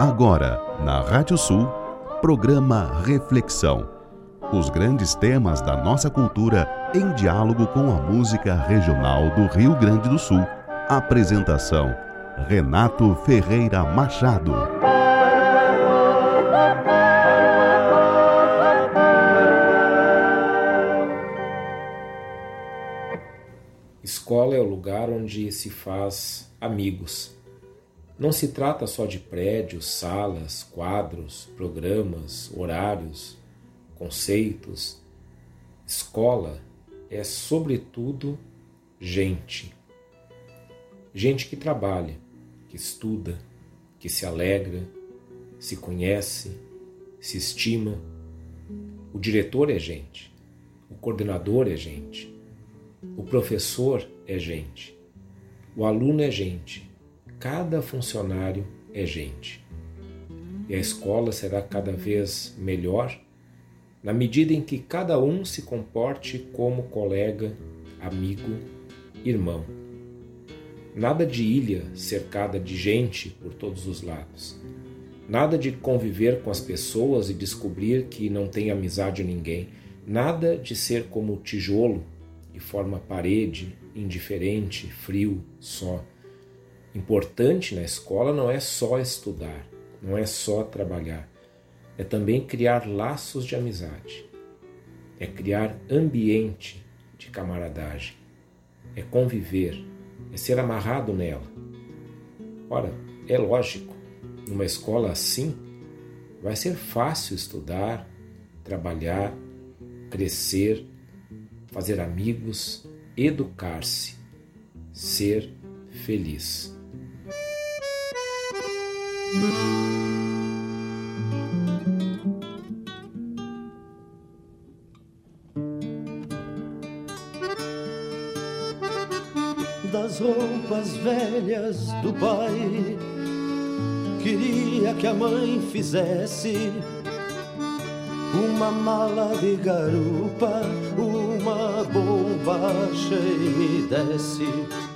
Agora, na Rádio Sul, programa Reflexão. Os grandes temas da nossa cultura em diálogo com a música regional do Rio Grande do Sul. Apresentação: Renato Ferreira Machado. Escola é o lugar onde se faz amigos não se trata só de prédios, salas, quadros, programas, horários, conceitos. Escola é, sobretudo, gente. Gente que trabalha, que estuda, que se alegra, se conhece, se estima. O diretor é gente, o coordenador é gente, o professor é gente, o aluno é gente Cada funcionário é gente. E a escola será cada vez melhor na medida em que cada um se comporte como colega, amigo, irmão. Nada de ilha cercada de gente por todos os lados. Nada de conviver com as pessoas e descobrir que não tem amizade a ninguém. Nada de ser como tijolo que forma parede, indiferente, frio, só. Importante na escola não é só estudar, não é só trabalhar, é também criar laços de amizade, é criar ambiente de camaradagem, é conviver, é ser amarrado nela. Ora, é lógico, numa escola assim, vai ser fácil estudar, trabalhar, crescer, fazer amigos, educar-se, ser feliz. Das roupas velhas do pai, queria que a mãe fizesse uma mala de garupa, uma bombacha e me desse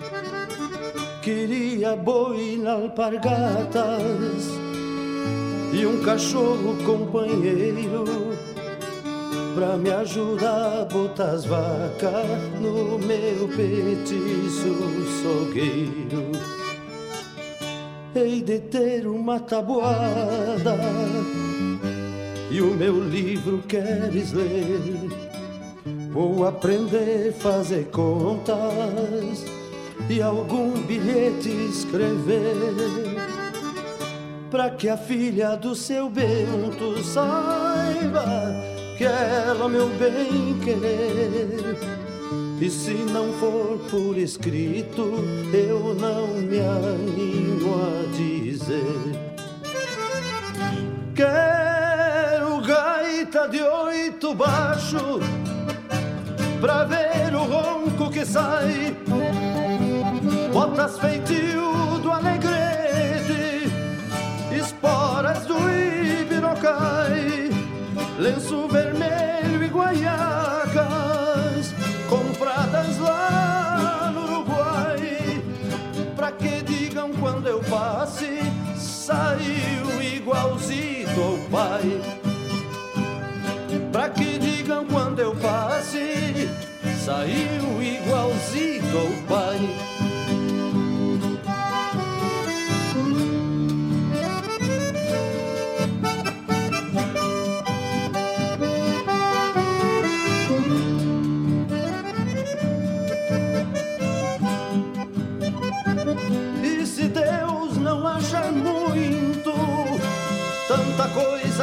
Queria boi na alpargatas e um cachorro companheiro pra me ajudar a botar as vacas no meu petiço sogueiro. Hei de ter uma tabuada e o meu livro queres ler. Vou aprender a fazer contas e algum bilhete escrever para que a filha do seu Bento saiba que ela meu bem querer. E se não for por escrito, eu não me animo a dizer. Quero gaita de oito baixo pra ver o ronco que sai botas feitio do alegrete, esporas do ibirocai, lenço vermelho e guaiacas, compradas lá no Uruguai, pra que digam quando eu passe, saiu igualzito ao pai. Pra que digam quando eu passe, saiu igualzito ao pai.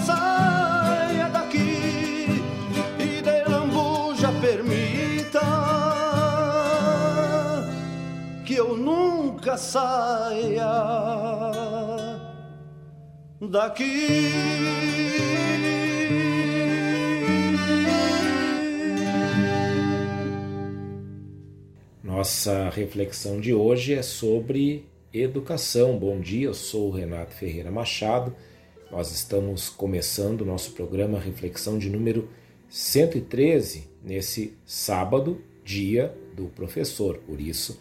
saia daqui e de lambuja permita que eu nunca saia daqui. Nossa reflexão de hoje é sobre educação. Bom dia, eu sou o Renato Ferreira Machado. Nós estamos começando o nosso programa Reflexão de número 113 nesse sábado, dia do professor. Por isso,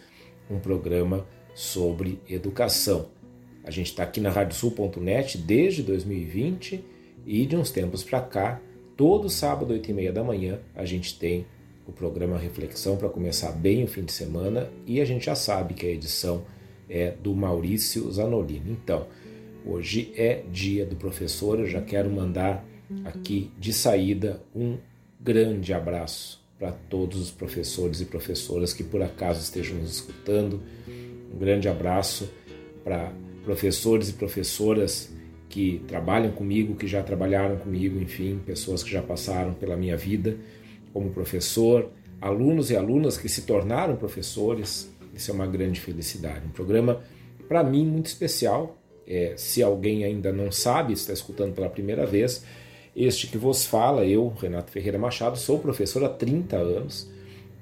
um programa sobre educação. A gente está aqui na radiosul.net desde 2020 e de uns tempos para cá, todo sábado, 8 e meia da manhã, a gente tem o programa Reflexão para começar bem o fim de semana e a gente já sabe que a edição é do Maurício Zanolini. Então, hoje é dia do professor, eu já quero mandar aqui de saída um grande abraço para todos os professores e professoras que por acaso estejam nos escutando. Um grande abraço para professores e professoras que trabalham comigo, que já trabalharam comigo, enfim, pessoas que já passaram pela minha vida como professor, alunos e alunas que se tornaram professores. Isso é uma grande felicidade. Um programa, para mim, muito especial. É, se alguém ainda não sabe, está escutando pela primeira vez, este que vos fala, eu, Renato Ferreira Machado, sou professor há 30 anos,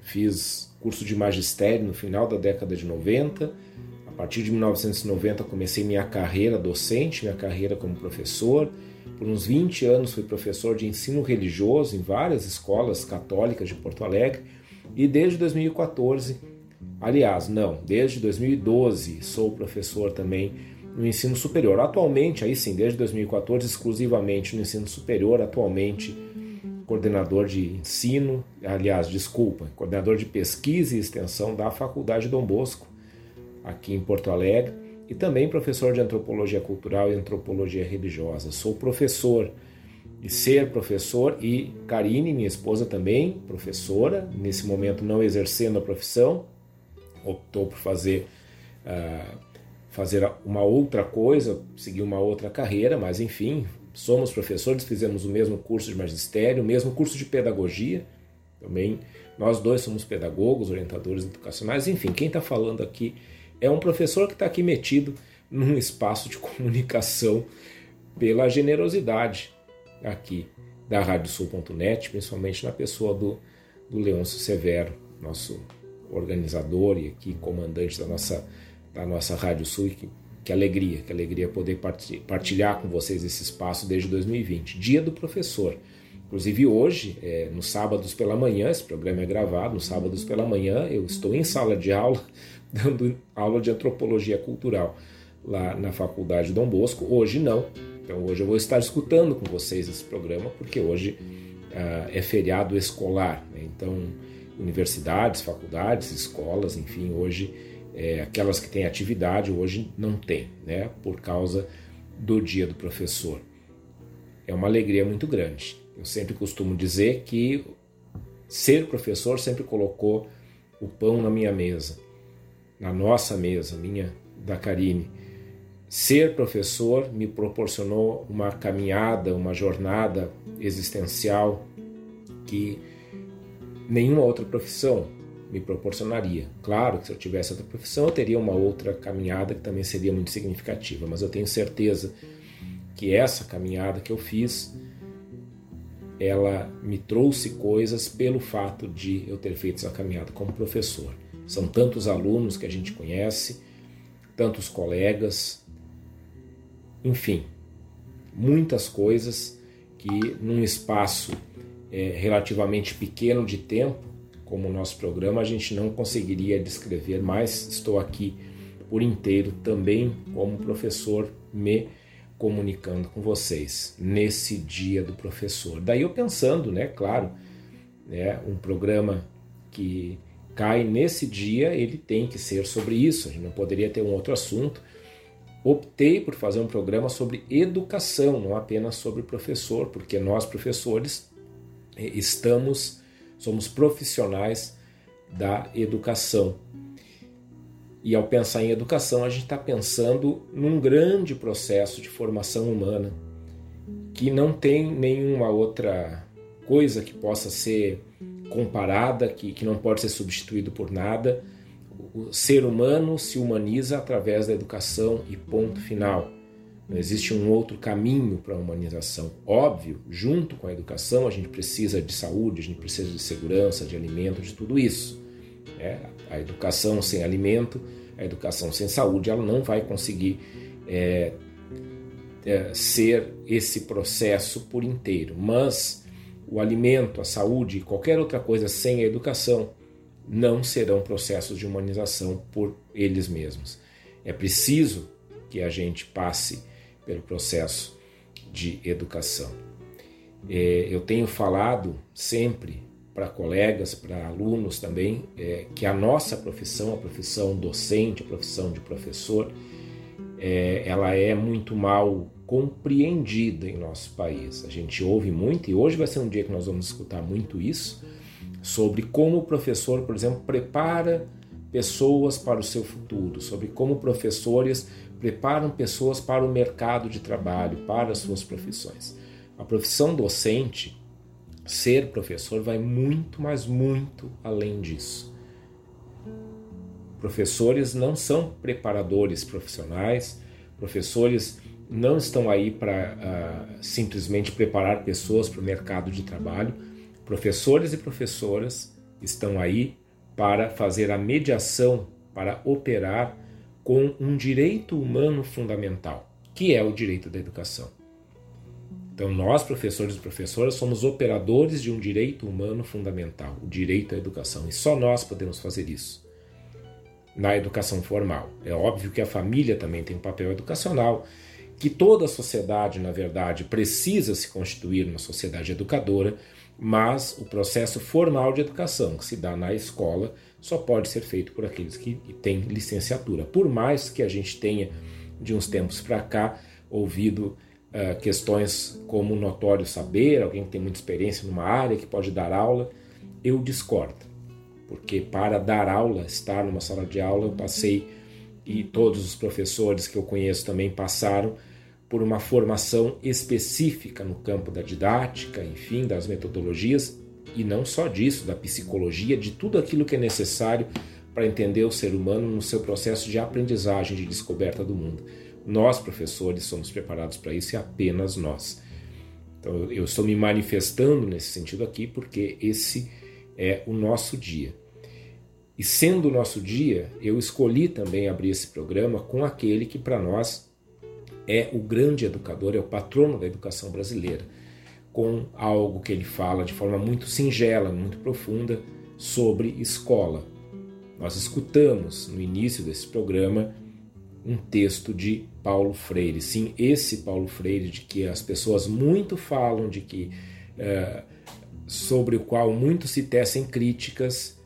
fiz curso de magistério no final da década de 90 a partir de 1990 comecei minha carreira docente, minha carreira como professor. Por uns 20 anos fui professor de ensino religioso em várias escolas católicas de Porto Alegre e desde 2014, aliás, não, desde 2012 sou professor também no ensino superior. Atualmente, aí sim, desde 2014 exclusivamente no ensino superior, atualmente coordenador de ensino, aliás, desculpa, coordenador de pesquisa e extensão da Faculdade Dom Bosco aqui em Porto Alegre, e também professor de antropologia cultural e antropologia religiosa. Sou professor e ser professor e Karine, minha esposa também, professora, nesse momento não exercendo a profissão, optou por fazer uh, fazer uma outra coisa, seguir uma outra carreira, mas enfim, somos professores, fizemos o mesmo curso de magistério, o mesmo curso de pedagogia, também. Nós dois somos pedagogos, orientadores educacionais, enfim, quem está falando aqui é um professor que está aqui metido num espaço de comunicação pela generosidade aqui da radiosul.net, principalmente na pessoa do, do Leôncio Severo, nosso organizador e aqui comandante da nossa, da nossa Rádio Sul. Que, que alegria, que alegria poder partilhar com vocês esse espaço desde 2020. Dia do professor. Inclusive hoje, é, nos sábados pela manhã, esse programa é gravado, nos sábados pela manhã eu estou em sala de aula dando aula de antropologia cultural lá na Faculdade Dom Bosco. Hoje não. Então hoje eu vou estar escutando com vocês esse programa, porque hoje uh, é feriado escolar. Né? Então, universidades, faculdades, escolas, enfim, hoje é, aquelas que têm atividade hoje não tem, né? Por causa do dia do professor. É uma alegria muito grande. Eu sempre costumo dizer que ser professor sempre colocou o pão na minha mesa na nossa mesa, minha da Karine. Ser professor me proporcionou uma caminhada, uma jornada existencial que nenhuma outra profissão me proporcionaria. Claro que se eu tivesse outra profissão, eu teria uma outra caminhada que também seria muito significativa, mas eu tenho certeza que essa caminhada que eu fiz ela me trouxe coisas pelo fato de eu ter feito essa caminhada como professor. São tantos alunos que a gente conhece, tantos colegas, enfim, muitas coisas que num espaço é, relativamente pequeno de tempo, como o nosso programa, a gente não conseguiria descrever, mas estou aqui por inteiro também como professor me comunicando com vocês nesse dia do professor. Daí eu pensando, né, claro, né, um programa que cai nesse dia, ele tem que ser sobre isso. A gente não poderia ter um outro assunto. Optei por fazer um programa sobre educação, não apenas sobre professor, porque nós professores eh, estamos, somos profissionais da educação. E ao pensar em educação, a gente está pensando num grande processo de formação humana que não tem nenhuma outra coisa que possa ser comparada, que, que não pode ser substituído por nada. O ser humano se humaniza através da educação e ponto final. Não existe um outro caminho para a humanização. Óbvio, junto com a educação, a gente precisa de saúde, a gente precisa de segurança, de alimento, de tudo isso. É, a educação sem alimento, a educação sem saúde, ela não vai conseguir é, é, ser esse processo por inteiro. Mas o alimento, a saúde e qualquer outra coisa sem a educação não serão processos de humanização por eles mesmos. É preciso que a gente passe pelo processo de educação. É, eu tenho falado sempre para colegas, para alunos também, é, que a nossa profissão, a profissão docente, a profissão de professor, é, ela é muito mal compreendida em nosso país. A gente ouve muito, e hoje vai ser um dia que nós vamos escutar muito isso, sobre como o professor, por exemplo, prepara pessoas para o seu futuro, sobre como professores preparam pessoas para o mercado de trabalho, para as suas profissões. A profissão docente, ser professor, vai muito, mas muito além disso. Professores não são preparadores profissionais, professores não estão aí para uh, simplesmente preparar pessoas para o mercado de trabalho. Professores e professoras estão aí para fazer a mediação, para operar com um direito humano fundamental, que é o direito da educação. Então, nós, professores e professoras, somos operadores de um direito humano fundamental, o direito à educação, e só nós podemos fazer isso na educação formal. É óbvio que a família também tem um papel educacional, que toda a sociedade, na verdade, precisa se constituir uma sociedade educadora, mas o processo formal de educação que se dá na escola só pode ser feito por aqueles que têm licenciatura. Por mais que a gente tenha, de uns tempos para cá, ouvido uh, questões como notório saber, alguém que tem muita experiência numa área que pode dar aula, eu discordo porque para dar aula, estar numa sala de aula, eu passei e todos os professores que eu conheço também passaram por uma formação específica no campo da didática, enfim, das metodologias e não só disso, da psicologia, de tudo aquilo que é necessário para entender o ser humano no seu processo de aprendizagem, de descoberta do mundo. Nós, professores, somos preparados para isso e apenas nós. Então, eu estou me manifestando nesse sentido aqui porque esse é o nosso dia. E sendo o nosso dia, eu escolhi também abrir esse programa com aquele que para nós é o grande educador, é o patrono da educação brasileira, com algo que ele fala de forma muito singela, muito profunda sobre escola. Nós escutamos no início desse programa um texto de Paulo Freire. Sim, esse Paulo Freire de que as pessoas muito falam, de que uh, sobre o qual muito se tecem críticas,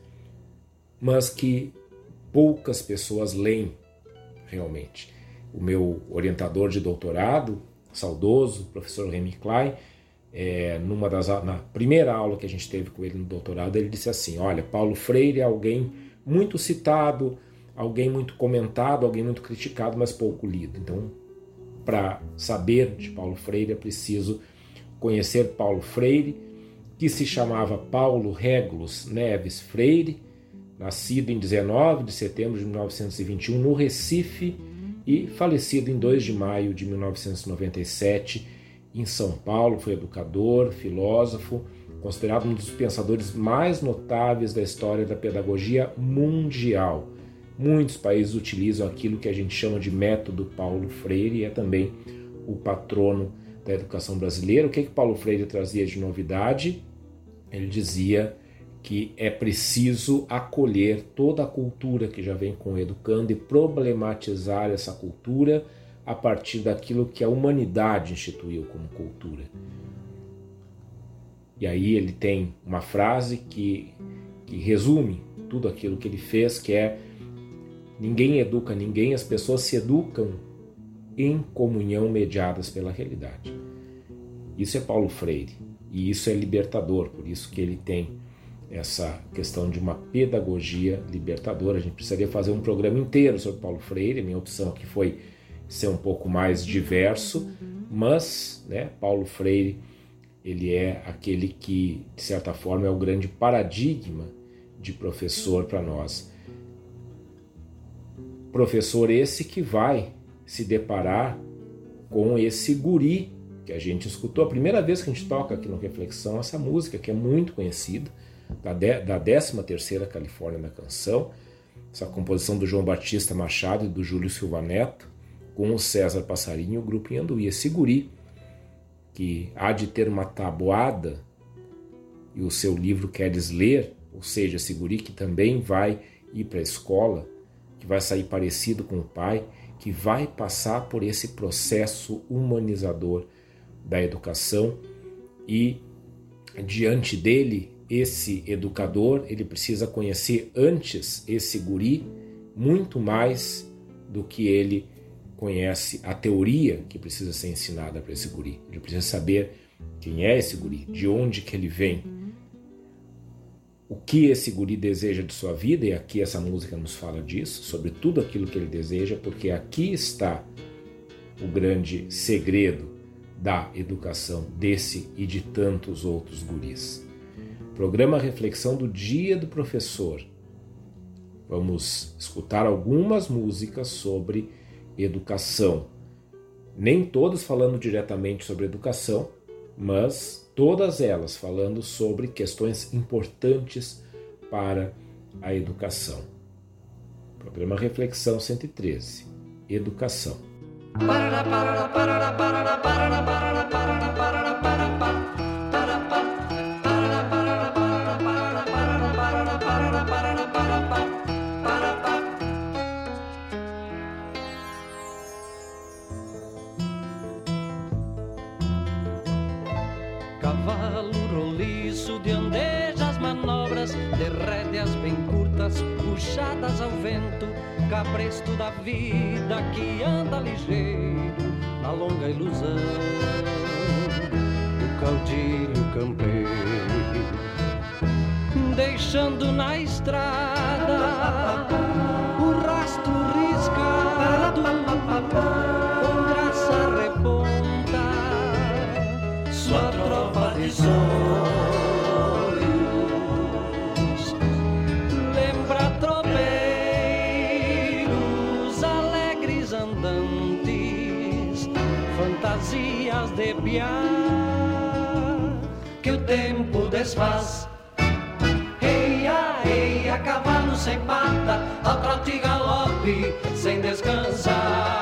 mas que poucas pessoas leem realmente. O meu orientador de doutorado, saudoso, professor Remy Klein, é, numa das, na primeira aula que a gente teve com ele no doutorado, ele disse assim: Olha, Paulo Freire é alguém muito citado, alguém muito comentado, alguém muito criticado, mas pouco lido. Então, para saber de Paulo Freire, é preciso conhecer Paulo Freire que se chamava Paulo Regulus Neves Freire, nascido em 19 de setembro de 1921 no Recife e falecido em 2 de maio de 1997 em São Paulo. Foi educador, filósofo, considerado um dos pensadores mais notáveis da história da pedagogia mundial. Muitos países utilizam aquilo que a gente chama de método Paulo Freire e é também o patrono da educação brasileira. O que, que Paulo Freire trazia de novidade? ele dizia que é preciso acolher toda a cultura que já vem com educando e problematizar essa cultura a partir daquilo que a humanidade instituiu como cultura. E aí ele tem uma frase que, que resume tudo aquilo que ele fez, que é ninguém educa ninguém, as pessoas se educam em comunhão mediadas pela realidade. Isso é Paulo Freire. E isso é libertador, por isso que ele tem essa questão de uma pedagogia libertadora. A gente precisaria fazer um programa inteiro sobre Paulo Freire. Minha opção aqui foi ser um pouco mais diverso, mas né, Paulo Freire ele é aquele que, de certa forma, é o grande paradigma de professor para nós. Professor esse que vai se deparar com esse guri que a gente escutou. A primeira vez que a gente toca aqui no Reflexão essa música, que é muito conhecida, da, da 13 terceira Califórnia da Canção, essa composição do João Batista Machado e do Júlio Silva Neto, com o César Passarinho e o grupo Yanduí. Esse guri, que há de ter uma tabuada, e o seu livro Queres Ler, ou seja, esse guri que também vai ir para a escola, que vai sair parecido com o pai, que vai passar por esse processo humanizador da educação e diante dele esse educador ele precisa conhecer antes esse guri muito mais do que ele conhece a teoria que precisa ser ensinada para esse guri. Ele precisa saber quem é esse guri, de onde que ele vem, o que esse guri deseja de sua vida, e aqui essa música nos fala disso, sobre tudo aquilo que ele deseja, porque aqui está o grande segredo da educação desse e de tantos outros guris. Programa Reflexão do Dia do Professor. Vamos escutar algumas músicas sobre educação. Nem todas falando diretamente sobre educação, mas todas elas falando sobre questões importantes para a educação. Programa Reflexão 113. Educação. Cavalo puxadas ao vento, cabresto da vida que anda ligeiro na longa ilusão do caudilho campeiro, deixando na estrada o rastro riscado, com graça reponta, sua tropa de sonhos. Desfaz. Eia, eia, cavalo sem pata, ao trote galope, sem descansar.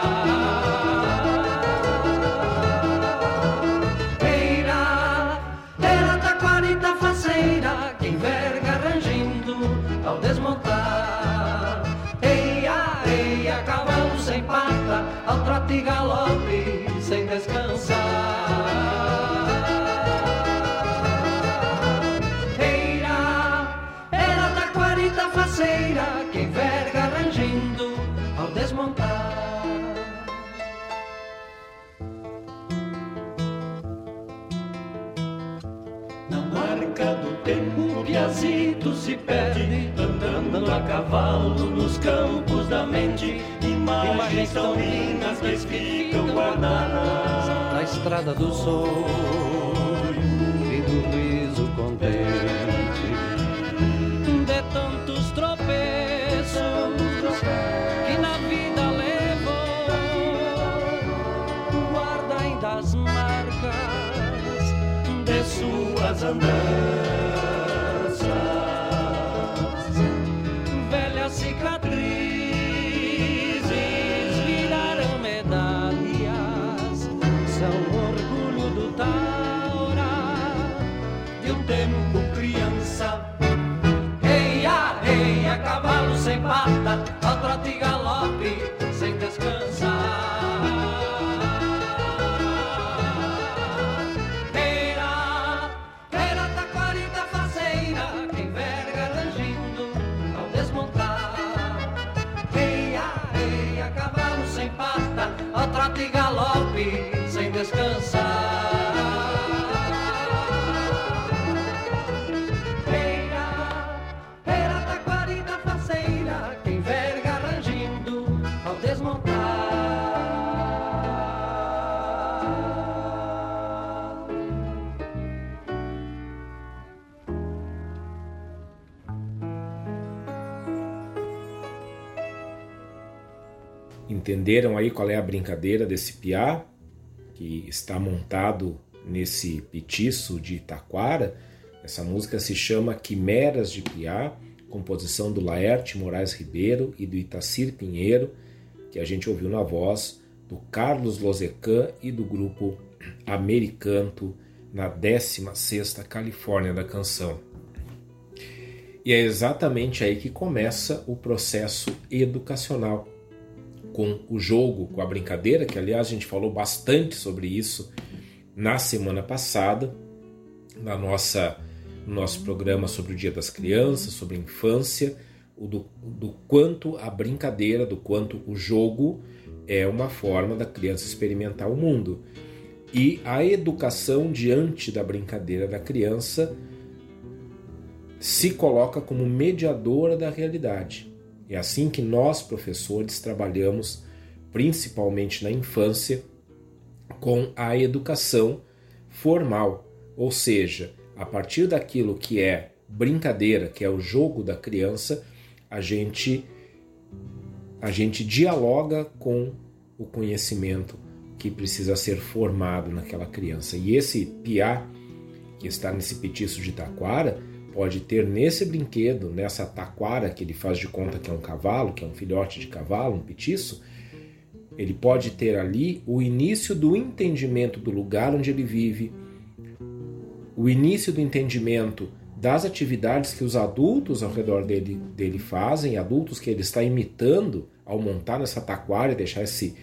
Piazito se perde, andando a cavalo nos campos da mente. Imagens tão lindas que ficam guardadas na estrada do sonho e do riso contente. De tantos tropeços que na vida levou, guarda ainda as marcas de suas andanças. Entenderam aí qual é a brincadeira desse piá? que está montado nesse petiço de Taquara. Essa música se chama Quimeras de Piá, composição do Laerte Moraes Ribeiro e do Itacir Pinheiro, que a gente ouviu na voz do Carlos Lozecan e do grupo Americanto na 16ª Califórnia da canção. E é exatamente aí que começa o processo educacional, com o jogo, com a brincadeira, que aliás a gente falou bastante sobre isso na semana passada, na nossa no nosso programa sobre o Dia das Crianças, sobre a infância, do, do quanto a brincadeira, do quanto o jogo é uma forma da criança experimentar o mundo. E a educação diante da brincadeira da criança se coloca como mediadora da realidade. É assim que nós, professores, trabalhamos, principalmente na infância, com a educação formal, ou seja, a partir daquilo que é brincadeira, que é o jogo da criança, a gente a gente dialoga com o conhecimento que precisa ser formado naquela criança. E esse piá que está nesse petiço de taquara pode ter nesse brinquedo, nessa taquara que ele faz de conta que é um cavalo, que é um filhote de cavalo, um petiço, ele pode ter ali o início do entendimento do lugar onde ele vive, o início do entendimento das atividades que os adultos ao redor dele, dele fazem, adultos que ele está imitando ao montar nessa taquara e deixar esse,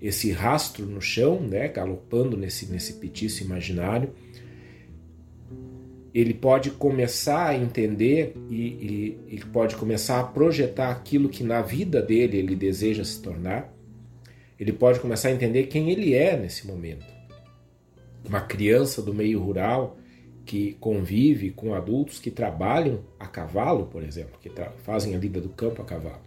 esse rastro no chão, né, galopando nesse, nesse petiço imaginário. Ele pode começar a entender e, e, e pode começar a projetar aquilo que na vida dele ele deseja se tornar. Ele pode começar a entender quem ele é nesse momento. Uma criança do meio rural que convive com adultos que trabalham a cavalo, por exemplo, que fazem a lida do campo a cavalo.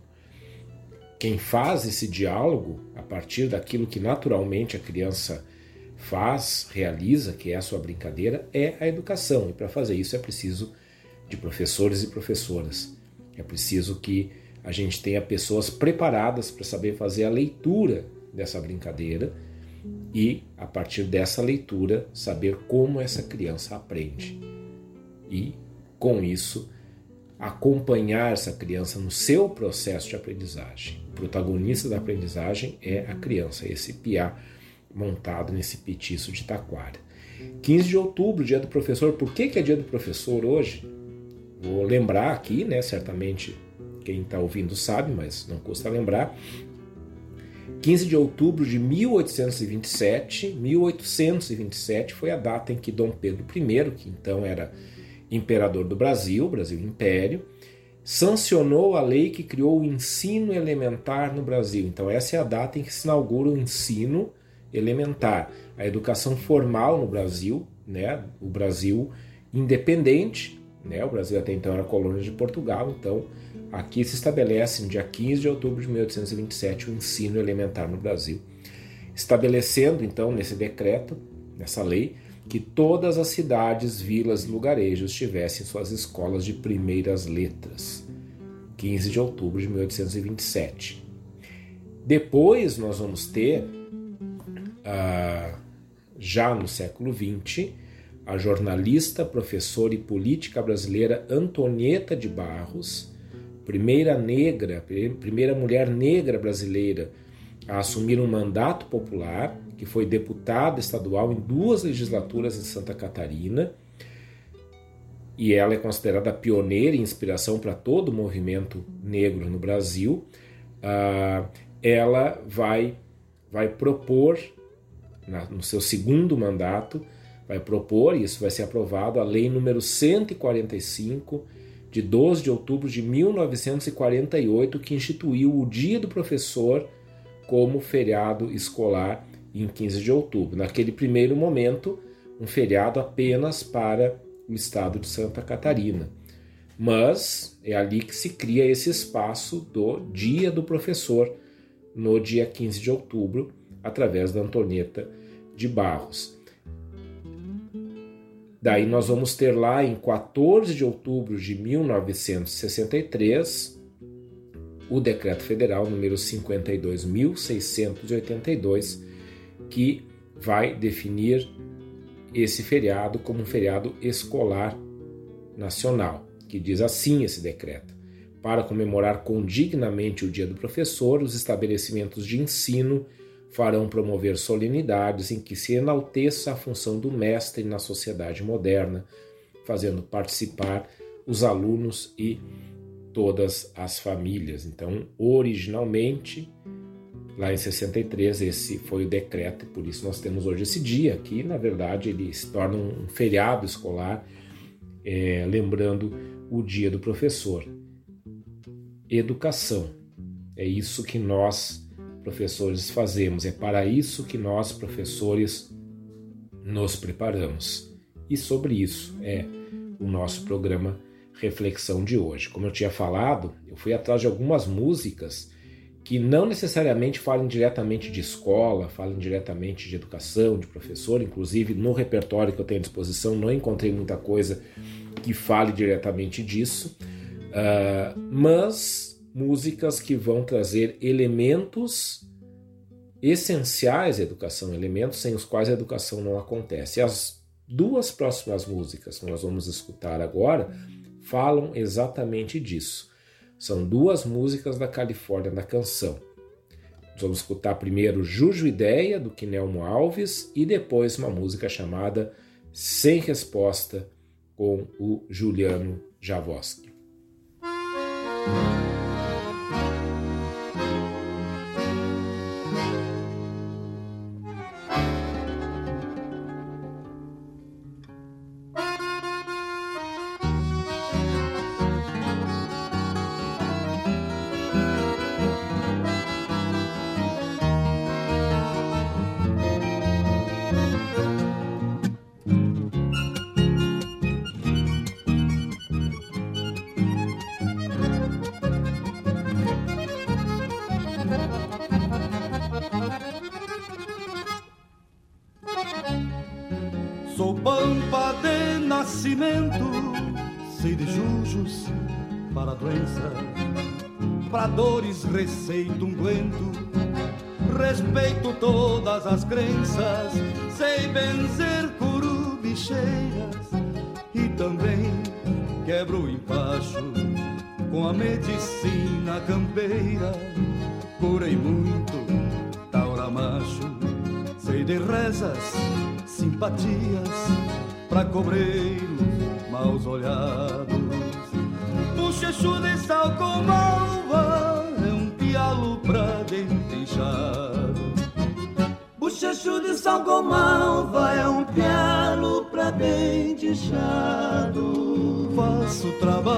Quem faz esse diálogo a partir daquilo que naturalmente a criança faz, realiza, que é a sua brincadeira, é a educação. E para fazer isso é preciso de professores e professoras. É preciso que a gente tenha pessoas preparadas para saber fazer a leitura dessa brincadeira e, a partir dessa leitura, saber como essa criança aprende. E, com isso, acompanhar essa criança no seu processo de aprendizagem. O protagonista da aprendizagem é a criança, esse piá montado nesse petiço de taquara. 15 de outubro, dia do professor. Por que, que é dia do professor hoje? Vou lembrar aqui, né? Certamente quem está ouvindo sabe, mas não custa lembrar. 15 de outubro de 1827, 1827 foi a data em que Dom Pedro I, que então era imperador do Brasil, Brasil Império, sancionou a lei que criou o ensino elementar no Brasil. Então essa é a data em que se inaugura o ensino elementar, a educação formal no Brasil, né? O Brasil independente, né? O Brasil até então era colônia de Portugal, então Aqui se estabelece, no dia 15 de outubro de 1827, o ensino elementar no Brasil, estabelecendo então nesse decreto, nessa lei, que todas as cidades, vilas e lugarejos tivessem suas escolas de primeiras letras. 15 de outubro de 1827. Depois nós vamos ter, ah, já no século XX, a jornalista, professora e política brasileira Antonieta de Barros, primeira negra, primeira mulher negra brasileira a assumir um mandato popular, que foi deputada estadual em duas legislaturas em Santa Catarina, e ela é considerada pioneira e inspiração para todo o movimento negro no Brasil. Uh, ela vai, vai propor, no seu segundo mandato, vai propor, e isso vai ser aprovado, a Lei número 145 de 12 de outubro de 1948, que instituiu o Dia do Professor como feriado escolar em 15 de outubro. Naquele primeiro momento, um feriado apenas para o estado de Santa Catarina. Mas é ali que se cria esse espaço do Dia do Professor, no dia 15 de outubro, através da Antonieta de Barros. Daí nós vamos ter lá em 14 de outubro de 1963 o decreto federal número 52.682 que vai definir esse feriado como um feriado escolar nacional, que diz assim esse decreto. Para comemorar condignamente o Dia do Professor, os estabelecimentos de ensino farão promover solenidades em que se enalteça a função do mestre na sociedade moderna, fazendo participar os alunos e todas as famílias. Então, originalmente, lá em 63, esse foi o decreto, e por isso nós temos hoje esse dia, que na verdade ele se torna um feriado escolar, é, lembrando o dia do professor. Educação. É isso que nós professores fazemos, é para isso que nós, professores, nos preparamos. E sobre isso é o nosso programa Reflexão de hoje. Como eu tinha falado, eu fui atrás de algumas músicas que não necessariamente falem diretamente de escola, falem diretamente de educação, de professor, inclusive no repertório que eu tenho à disposição não encontrei muita coisa que fale diretamente disso, uh, mas músicas que vão trazer elementos essenciais à educação, elementos sem os quais a educação não acontece. As duas próximas músicas que nós vamos escutar agora falam exatamente disso. São duas músicas da Califórnia da canção. Nós vamos escutar primeiro Juju Ideia, do Quinelmo Alves, e depois uma música chamada Sem Resposta, com o Juliano Javoski. Receito unguento, respeito todas as crenças, sei benzer curubicheiras e também quebro o empacho com a medicina campeira. Curei muito taura macho, sei de rezas, simpatias pra cobreiros maus olhados. Puxa de sal com malva pra dente inchado. Bochecho de salgomalva é um pialo pra dente inchado. Faço trabalho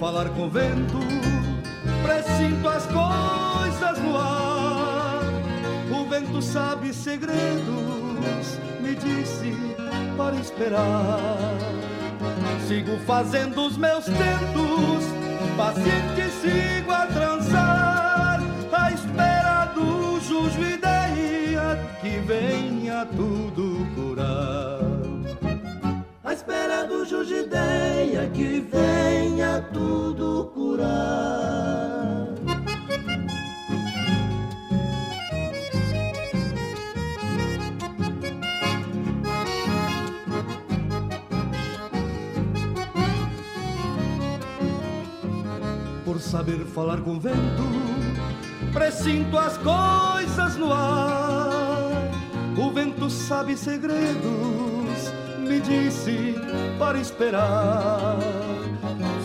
falar com vento, presinto as coisas no ar. O vento sabe segredos me disse para esperar. Sigo fazendo os meus tentos, paciente sigo a transar, à espera do jujo ideia que venha tudo espera do jujo ideia que venha tudo curar. saber falar com vento, presinto as coisas no ar. O vento sabe segredos, lhe disse para esperar.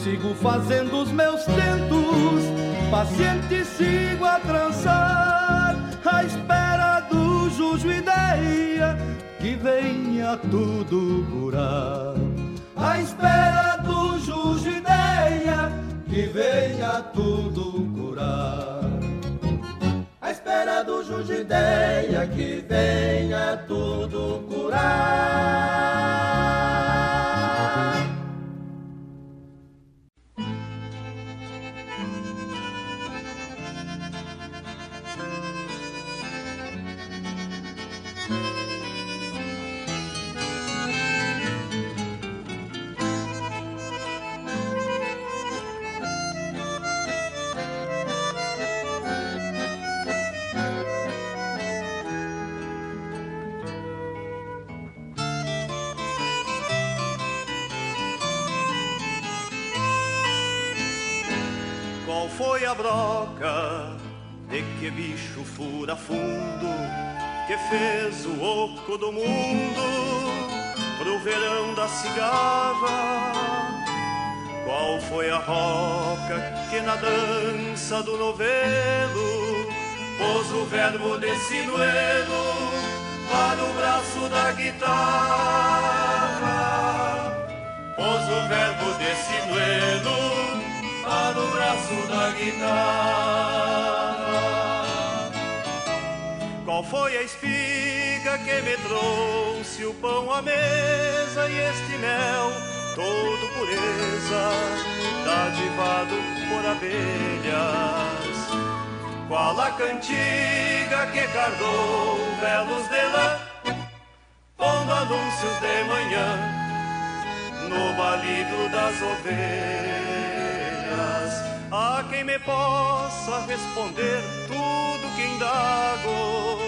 Sigo fazendo os meus tentos, paciente sigo a trançar, à espera do jujo ideia que venha tudo curar. À espera do jujo ideia que venha tudo curar. À espera do jujo ideia que venha tudo curar. De que bicho fura fundo que fez o oco do mundo pro verão da cigarra? Qual foi a roca que na dança do novelo pôs o verbo de sinuelo para o braço da guitarra? Pôs o verbo de sinuelo braço da guitarra. Qual foi a espiga que me trouxe o pão à mesa e este mel, todo pureza, dadivado por abelhas? Qual a cantiga que cardou velos de lã, pondo anúncios de manhã no balido das ovelhas? A quem me possa responder tudo que indago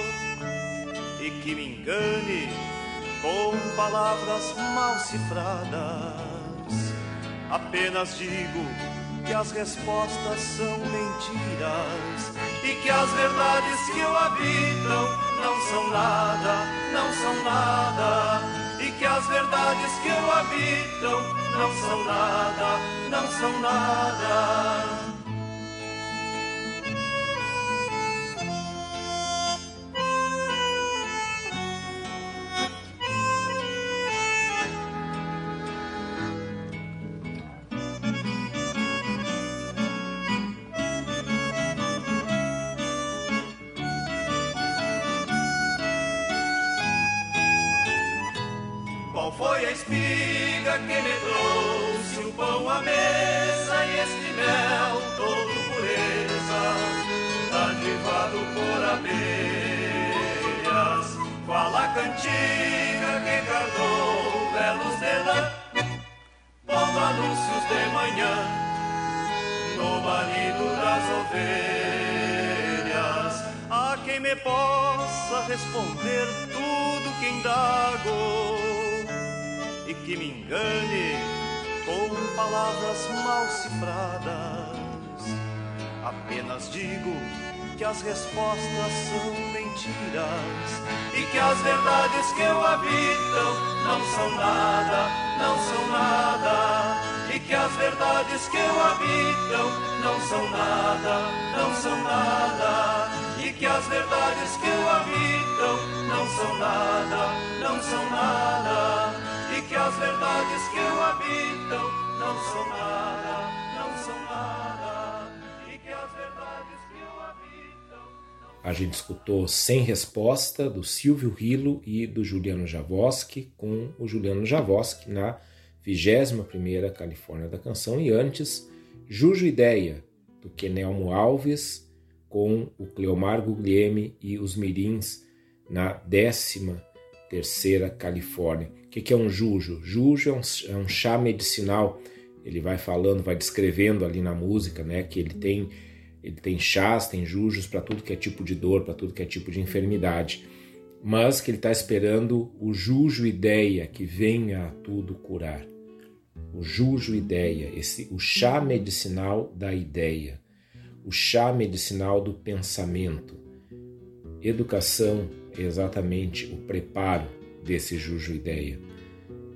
e que me engane com palavras mal cifradas. Apenas digo que as respostas são mentiras e que as verdades que o habitam não são nada, não são nada, e que as verdades que o habitam não são nada, não são nada. Abelhas? Qual a cantiga que cardou belos de lã, pondo anúncios de manhã no balido das ovelhas? A quem me possa responder tudo que indago e que me engane com palavras mal cifradas. Apenas digo que as respostas são mentiras e que as verdades que o habitam não são nada, não são nada. E que as verdades que o habitam não são nada, não são nada. E que as verdades que o habitam não são nada, não são nada que as verdades que o habitam não são nada, não são nada, A gente escutou Sem Resposta do Silvio Rilo e do Juliano Javoski, com o Juliano Javoski na 21ª Califórnia da Canção, e antes Juju Ideia, do Kenelmo Alves, com o Cleomar Guglielmi e os Mirins na décima terceira Califórnia. O que é um jujo? Jujo é um, é um chá medicinal. Ele vai falando, vai descrevendo ali na música, né, que ele tem ele tem chás, tem jujos para tudo que é tipo de dor, para tudo que é tipo de enfermidade, mas que ele está esperando o jujo ideia que venha a tudo curar. O jujo ideia, esse o chá medicinal da ideia, o chá medicinal do pensamento. Educação é exatamente o preparo desse juju ideia,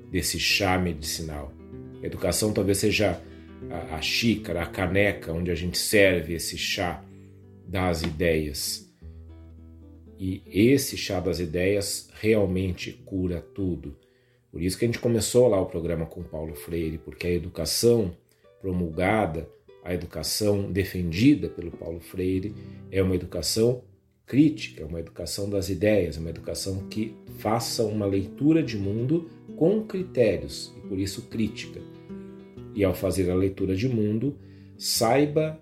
desse chá medicinal. educação talvez seja a, a xícara, a caneca onde a gente serve esse chá das ideias. E esse chá das ideias realmente cura tudo. Por isso que a gente começou lá o programa com Paulo Freire, porque a educação promulgada a educação defendida pelo Paulo Freire é uma educação crítica, uma educação das ideias, uma educação que faça uma leitura de mundo com critérios e por isso crítica. E ao fazer a leitura de mundo, saiba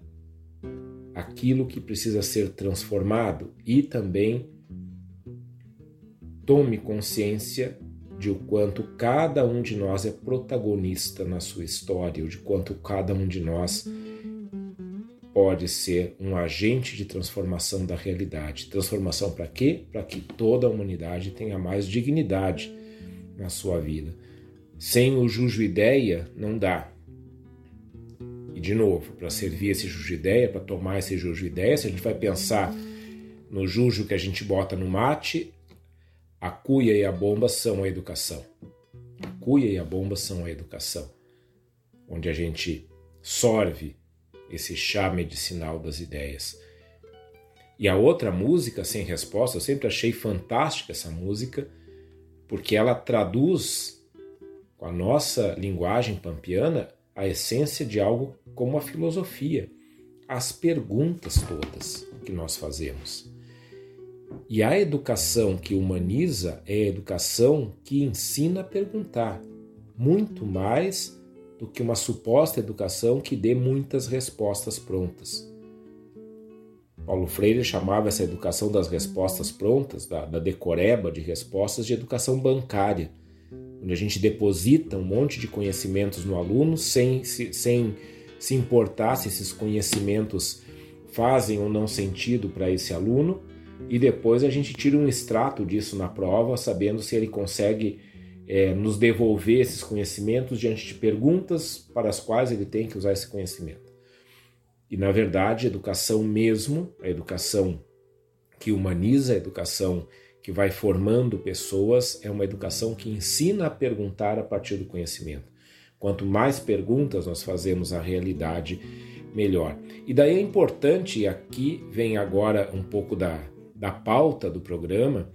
aquilo que precisa ser transformado e também tome consciência de o quanto cada um de nós é protagonista na sua história, ou de quanto cada um de nós pode ser um agente de transformação da realidade. Transformação para quê? Para que toda a humanidade tenha mais dignidade na sua vida. Sem o juju ideia não dá. E de novo, para servir esse juju ideia, para tomar esse juju ideia, se a gente vai pensar no juju que a gente bota no mate, a cuia e a bomba são a educação. A cuia e a bomba são a educação, onde a gente sorve esse chá medicinal das ideias. E a outra música, Sem Resposta, eu sempre achei fantástica essa música, porque ela traduz com a nossa linguagem pampiana a essência de algo como a filosofia, as perguntas todas que nós fazemos. E a educação que humaniza é a educação que ensina a perguntar, muito mais do que uma suposta educação que dê muitas respostas prontas. Paulo Freire chamava essa educação das respostas prontas, da, da decoreba de respostas, de educação bancária, onde a gente deposita um monte de conhecimentos no aluno sem, sem se importar se esses conhecimentos fazem ou não sentido para esse aluno, e depois a gente tira um extrato disso na prova, sabendo se ele consegue é, nos devolver esses conhecimentos diante de perguntas para as quais ele tem que usar esse conhecimento. E, na verdade, a educação mesmo, a educação que humaniza, a educação que vai formando pessoas, é uma educação que ensina a perguntar a partir do conhecimento. Quanto mais perguntas nós fazemos à realidade, melhor. E daí é importante, aqui vem agora um pouco da, da pauta do programa,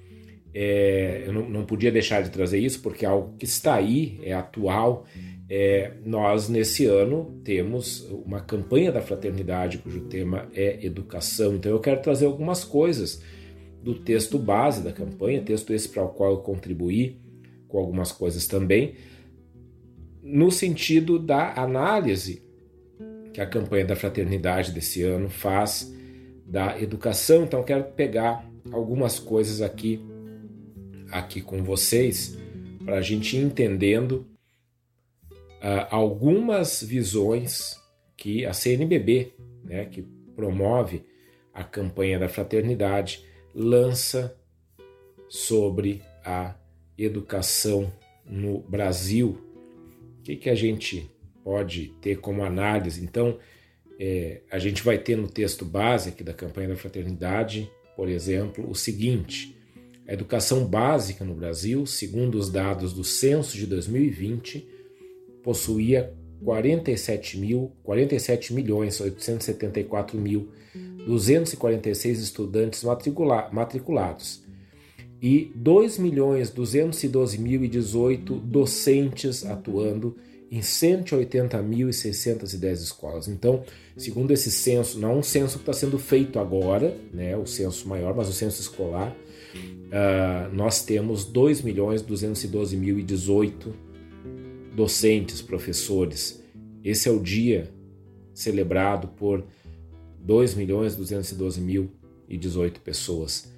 é, eu não, não, podia deixar de trazer isso porque é algo que está aí, é atual. É, nós, nesse ano, temos uma campanha da fraternidade cujo tema é educação. Então, eu quero trazer algumas coisas do texto base da campanha, texto esse para o qual eu contribuí com algumas coisas também, no sentido da análise que a campanha da fraternidade desse ano faz da educação. Então, quero pegar algumas coisas aqui aqui com vocês para a gente ir entendendo uh, algumas visões que a CNBB, né, que promove a campanha da fraternidade, lança sobre a educação no Brasil. O que, que a gente pode ter como análise? Então, é, a gente vai ter no texto base aqui da campanha da fraternidade, por exemplo, o seguinte: a educação básica no Brasil, segundo os dados do censo de 2020, possuía 47 mil, 47 milhões 874 mil 246 estudantes matricula, matriculados e 2 milhões 212 mil e 18 docentes atuando em 180.610 escolas. Então, segundo esse censo, não é um censo que está sendo feito agora, né, o censo maior, mas o censo escolar, uh, nós temos 2 milhões 212 mil e 18 docentes, professores. Esse é o dia celebrado por 2 milhões 212 mil e 18 pessoas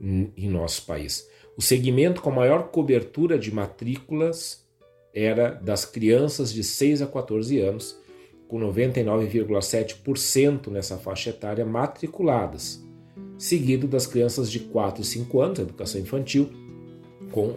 em nosso país. O segmento com maior cobertura de matrículas era das crianças de 6 a 14 anos, com 99,7% nessa faixa etária matriculadas seguido das crianças de 4 e 5 anos, educação infantil, com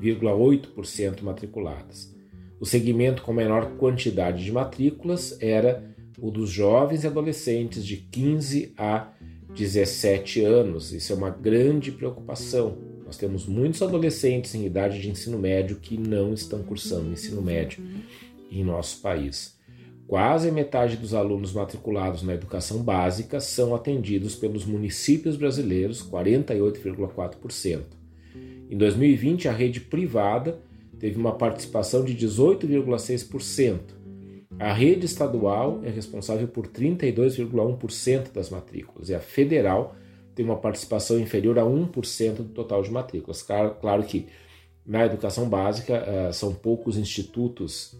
93,8% matriculadas. O segmento com menor quantidade de matrículas era o dos jovens e adolescentes de 15 a 17 anos. Isso é uma grande preocupação. Nós temos muitos adolescentes em idade de ensino médio que não estão cursando ensino médio em nosso país. Quase metade dos alunos matriculados na educação básica são atendidos pelos municípios brasileiros, 48,4%. Em 2020, a rede privada teve uma participação de 18,6%, A rede estadual é responsável por 32,1% das matrículas e a federal tem uma participação inferior a 1% do total de matrículas. Claro que na educação básica eh, são poucos institutos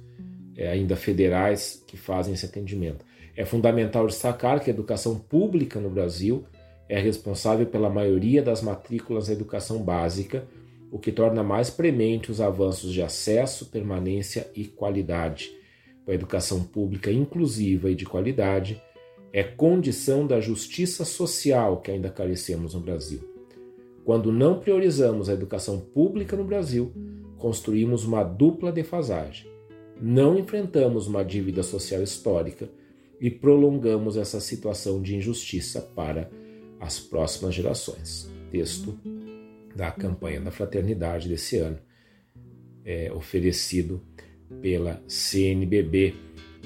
eh, ainda federais que fazem esse atendimento. É fundamental destacar que a educação pública no Brasil é responsável pela maioria das matrículas da educação básica, o que torna mais premente os avanços de acesso, permanência e qualidade. A educação pública inclusiva e de qualidade é condição da justiça social que ainda carecemos no Brasil. Quando não priorizamos a educação pública no Brasil, construímos uma dupla defasagem. Não enfrentamos uma dívida social histórica e prolongamos essa situação de injustiça para as próximas gerações. Texto da campanha da fraternidade desse ano, é, oferecido pela CNBB,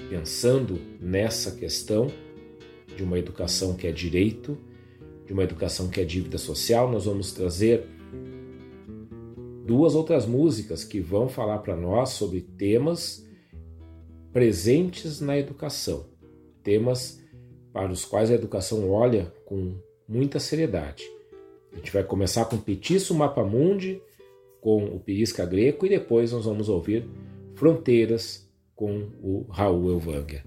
pensando nessa questão de uma educação que é direito, de uma educação que é dívida social. Nós vamos trazer duas outras músicas que vão falar para nós sobre temas presentes na educação, temas para os quais a educação olha com muita seriedade. A gente vai começar com Petiço Mapamundi, com o Pirisca Greco, e depois nós vamos ouvir Fronteiras com o Raul Elvanger.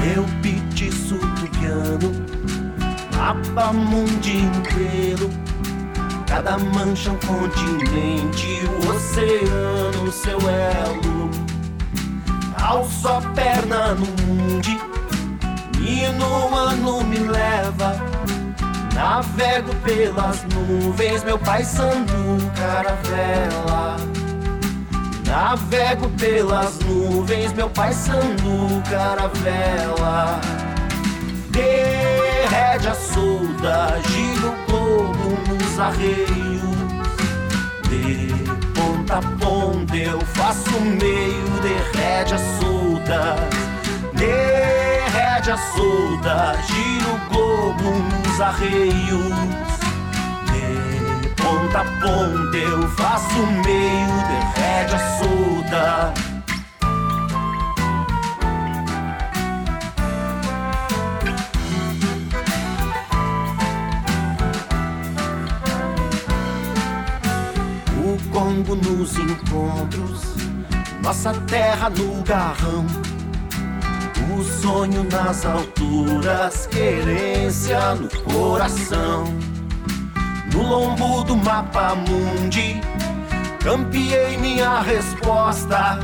Meu petiço tubiano, mapa mundo inteiro Cada mancha um continente, o oceano, seu elo. Alço a perna no mundo e no ano me leva. Navego pelas nuvens, meu pai sandu caravela. Navego pelas nuvens, meu pai sandu caravela. Derrede a solda, gira o globo arreios. De ponta a ponta eu faço meio, derrede a solda. Derrede a solda, gira o globo nos arreios. De ponta a ponta eu faço meio, derrede a solda. Congo nos encontros, nossa terra no garrão. O sonho nas alturas, querência no coração. No lombo do mapa mundi, campeei minha resposta.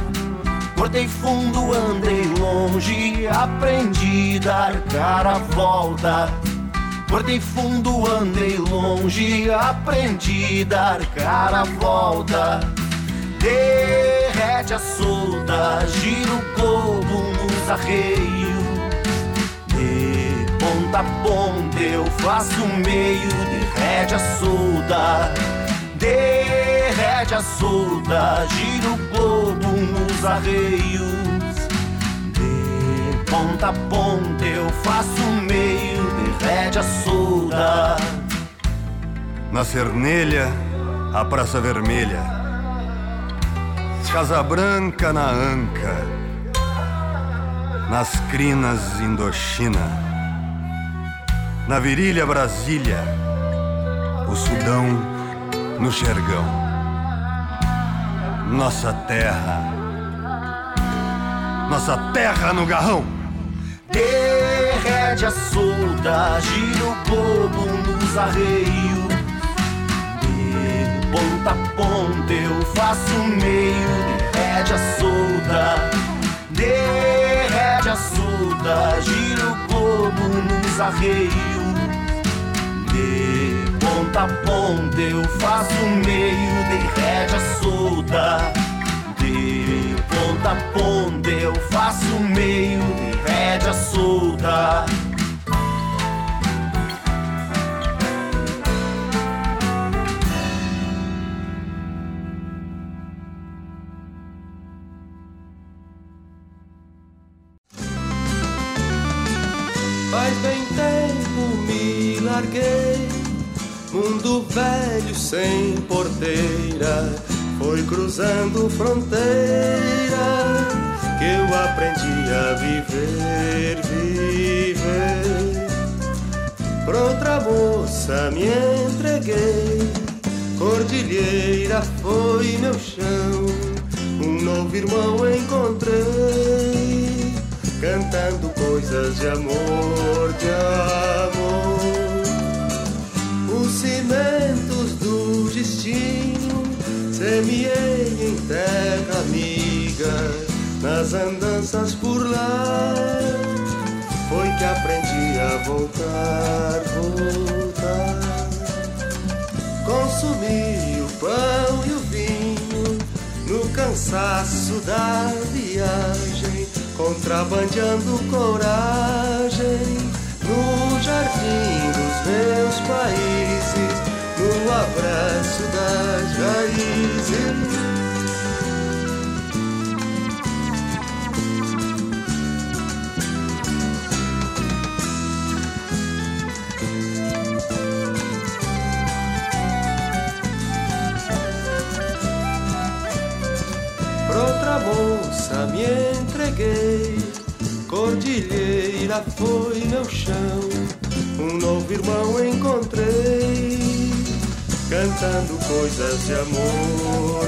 Cortei fundo, andei longe, aprendi dar cara a volta. Cortei fundo, andei longe, aprendi dar cara a volta. Derrete a solta, gira o globo nos arreios. De ponta a ponta eu faço meio, derrete a solta. Derrete a solta, gira o globo nos arreios. De ponta a ponta eu faço meio pede a solda. Na Cernelha, a Praça Vermelha. Casa Branca na Anca. Nas crinas Indochina. Na virilha Brasília. O Sudão no Xergão. Nossa terra. Nossa terra no garrão derrete a solda, gira o globo nos arreios. De ponta a ponta eu faço meio, derrete a solda, derrete a solda, gira o globo nos arreios. De ponta a ponta eu faço meio, derrete a solda. De ponta a ponta foi cruzando fronteira que eu aprendi a viver, viver. Pra outra moça me entreguei, cordilheira foi meu chão, um novo irmão encontrei, cantando coisas de amor, de amor. Os cimentos do destino semeei em terra amiga nas andanças por lá foi que aprendi a voltar, voltar. Consumi o pão e o vinho no cansaço da viagem, contrabandeando coragem no jardim dos meus países, no abraço das raízes. moça me entreguei. Cordilheira foi meu chão, um novo irmão encontrei, cantando coisas de amor.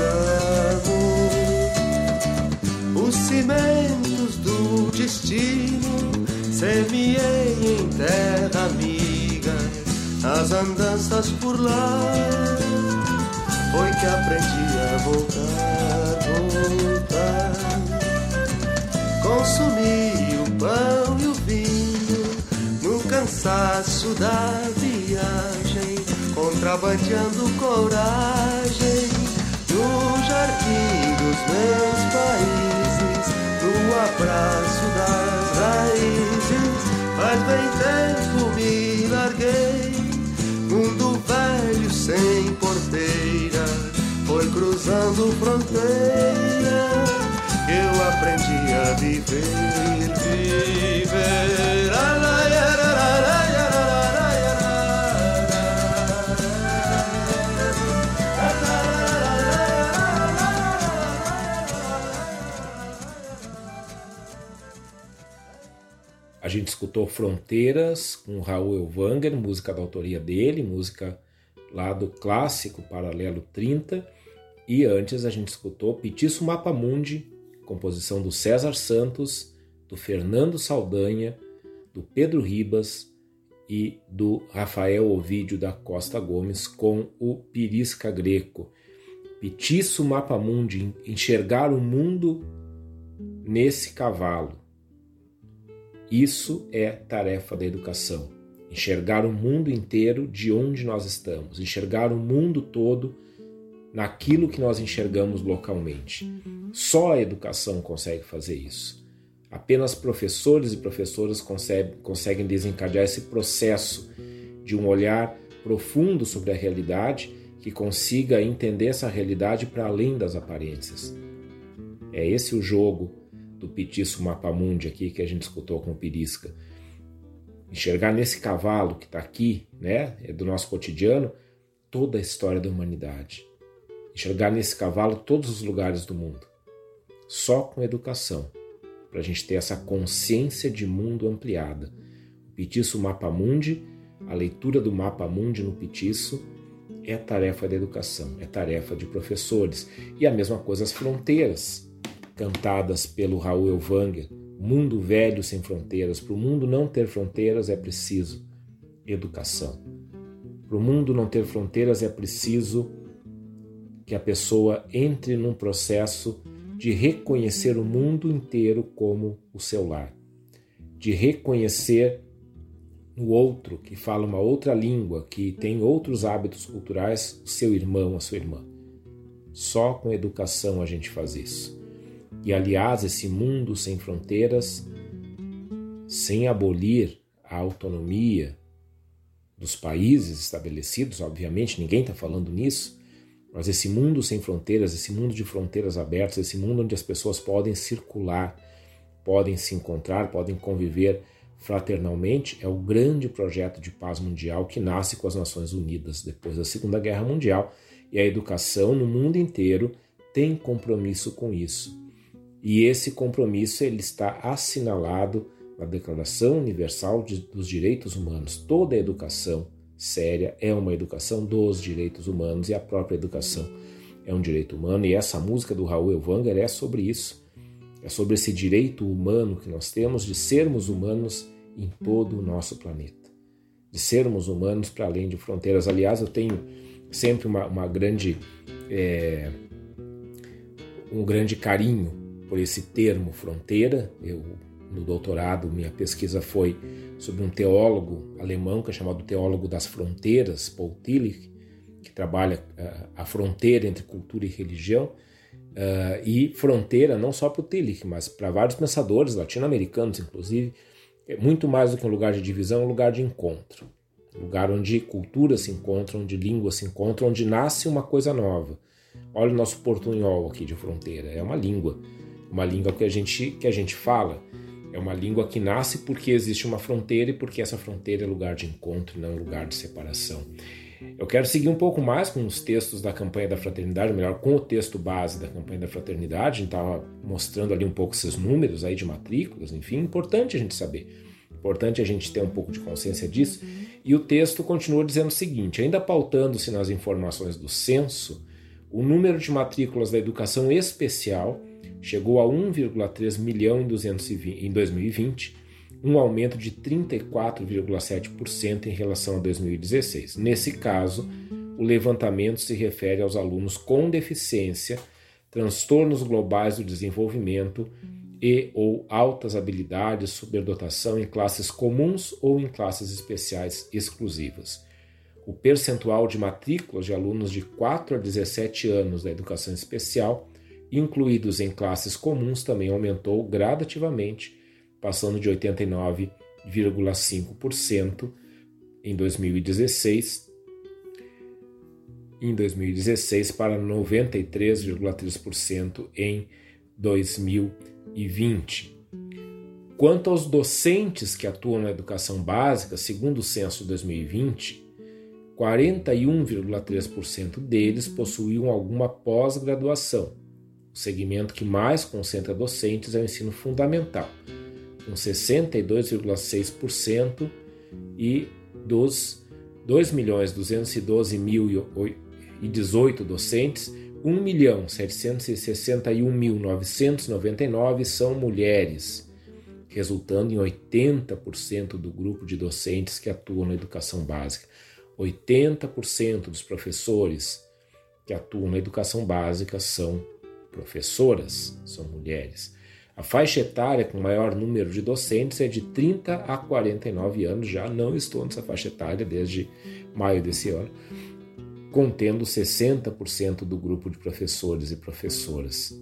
Os cimentos do destino semeei em terra amiga, as andanças por lá, foi que aprendi a voltar, voltar consumi o pão e o vinho no cansaço da contrabandeando coragem no jardim dos meus países, no abraço das raízes. Faz bem tempo me larguei, mundo velho sem porteira, foi cruzando fronteira escutou Fronteiras com Raul Elwanger, música da autoria dele, música lá do clássico Paralelo 30. E antes a gente escutou Petiço Mapamundi, composição do César Santos, do Fernando Saldanha, do Pedro Ribas e do Rafael Ovídio da Costa Gomes com o Pirisca Greco. Petiço Mapamundi, enxergar o mundo nesse cavalo. Isso é tarefa da educação. Enxergar o mundo inteiro de onde nós estamos, enxergar o mundo todo naquilo que nós enxergamos localmente. Só a educação consegue fazer isso. Apenas professores e professoras conseguem, desencadear esse processo de um olhar profundo sobre a realidade que consiga entender essa realidade para além das aparências. É esse o jogo do Petiço Mapamundi aqui que a gente escutou com o Pirisca. Enxergar nesse cavalo que está aqui, né, é do nosso cotidiano, toda a história da humanidade enxergar nesse cavalo todos os lugares do mundo. Só com educação, para a gente ter essa consciência de mundo ampliada. O Petiço Mapa Mundi, a leitura do Mapa Mundi no Petiço, é tarefa da educação, é tarefa de professores. E a mesma coisa as fronteiras, cantadas pelo Raul Elvanger. Mundo velho sem fronteiras. Para o mundo não ter fronteiras é preciso educação. Para o mundo não ter fronteiras é preciso que a pessoa entre num processo de reconhecer o mundo inteiro como o seu lar, de reconhecer no outro que fala uma outra língua, que tem outros hábitos culturais, o seu irmão, a sua irmã. Só com educação a gente faz isso. E aliás, esse mundo sem fronteiras, sem abolir a autonomia dos países estabelecidos, obviamente, ninguém está falando nisso, mas esse mundo sem fronteiras, esse mundo de fronteiras abertas, esse mundo onde as pessoas podem circular, podem se encontrar, podem conviver fraternalmente é o grande projeto de paz mundial que nasce com as Nações Unidas depois da Segunda Guerra Mundial e a educação no mundo inteiro tem compromisso com isso. E esse compromisso ele está assinalado na Declaração Universal dos Direitos Humanos. Toda educação séria é uma educação dos direitos humanos e a própria educação é um direito humano. E essa música do Raul Elvanger é sobre isso. É sobre esse direito humano que nós temos de sermos humanos em todo o nosso planeta. De sermos humanos para além de fronteiras. Aliás, eu tenho sempre uma, uma grande. É, um grande carinho por esse termo fronteira. Eu, no doutorado, minha pesquisa foi sobre um teólogo alemão que é chamado Teólogo das Fronteiras, Paul Tillich, que trabalha uh, a fronteira entre cultura e religião. Uh, e fronteira não só para o Tillich, mas para vários pensadores latino-americanos, inclusive, é muito mais do que um lugar de divisão, é um lugar de encontro. Um lugar onde culturas se encontram, onde línguas se encontram, onde nasce uma coisa nova. Olha o nosso portunhol aqui de fronteira, é uma língua, uma língua que a gente, que a gente fala. É uma língua que nasce porque existe uma fronteira e porque essa fronteira é lugar de encontro, não lugar de separação. Eu quero seguir um pouco mais com os textos da campanha da fraternidade, melhor, com o texto base da campanha da fraternidade. A gente estava mostrando ali um pouco esses números aí de matrículas, enfim, importante a gente saber. Importante a gente ter um pouco de consciência disso. E o texto continua dizendo o seguinte: ainda pautando-se nas informações do censo, o número de matrículas da educação especial chegou a 1,3 milhão em 2020 um aumento de 34,7% em relação a 2016. Nesse caso, o levantamento se refere aos alunos com deficiência, transtornos globais do desenvolvimento e ou altas habilidades, superdotação em classes comuns ou em classes especiais exclusivas. O percentual de matrículas de alunos de 4 a 17 anos da educação especial, incluídos em classes comuns, também aumentou gradativamente passando de 89,5% em 2016 em 2016 para 93,3% em 2020. Quanto aos docentes que atuam na educação básica, segundo o censo de 2020, 41,3% deles possuíam alguma pós-graduação. O segmento que mais concentra docentes é o ensino fundamental, com 62,6%, e dos 2.212.018 docentes, 1.761.999 são mulheres, resultando em 80% do grupo de docentes que atuam na educação básica. 80% dos professores que atuam na educação básica são professoras, são mulheres. A faixa etária com maior número de docentes é de 30 a 49 anos, já não estou nessa faixa etária desde maio desse ano, contendo 60% do grupo de professores e professoras.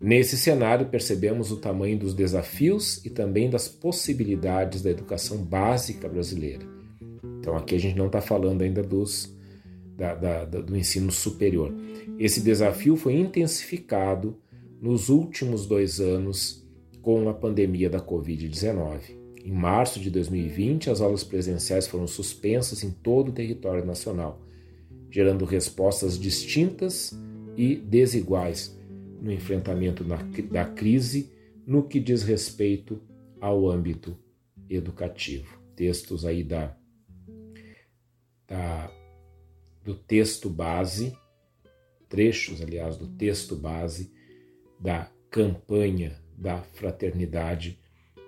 Nesse cenário, percebemos o tamanho dos desafios e também das possibilidades da educação básica brasileira. Então, aqui a gente não está falando ainda dos, da, da, do ensino superior. Esse desafio foi intensificado nos últimos dois anos com a pandemia da Covid-19. Em março de 2020, as aulas presenciais foram suspensas em todo o território nacional, gerando respostas distintas e desiguais no enfrentamento da crise no que diz respeito ao âmbito educativo. Textos aí da, da do texto base, trechos, aliás, do texto base da campanha da fraternidade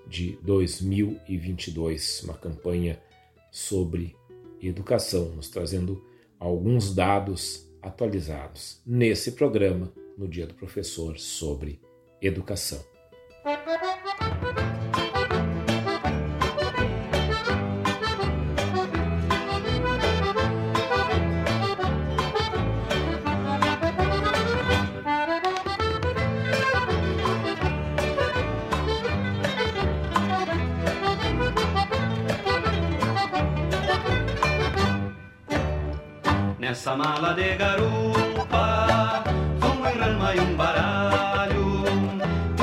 de 2022, uma campanha sobre educação, nos trazendo alguns dados atualizados nesse programa no Dia do Professor sobre educação. Nessa mala de garupa Vão um rama e um baralho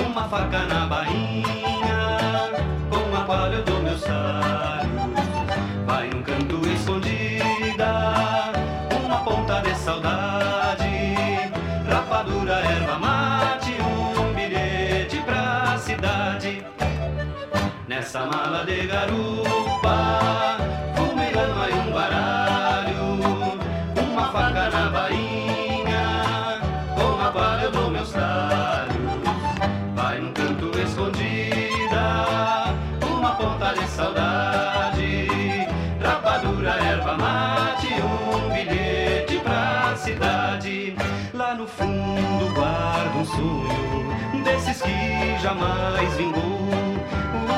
Uma faca na bainha Com a qual eu dou meu saio Vai num canto escondida Uma ponta de saudade Rapadura, erva mate Um bilhete pra cidade. Nessa mala de garupa jamais vingou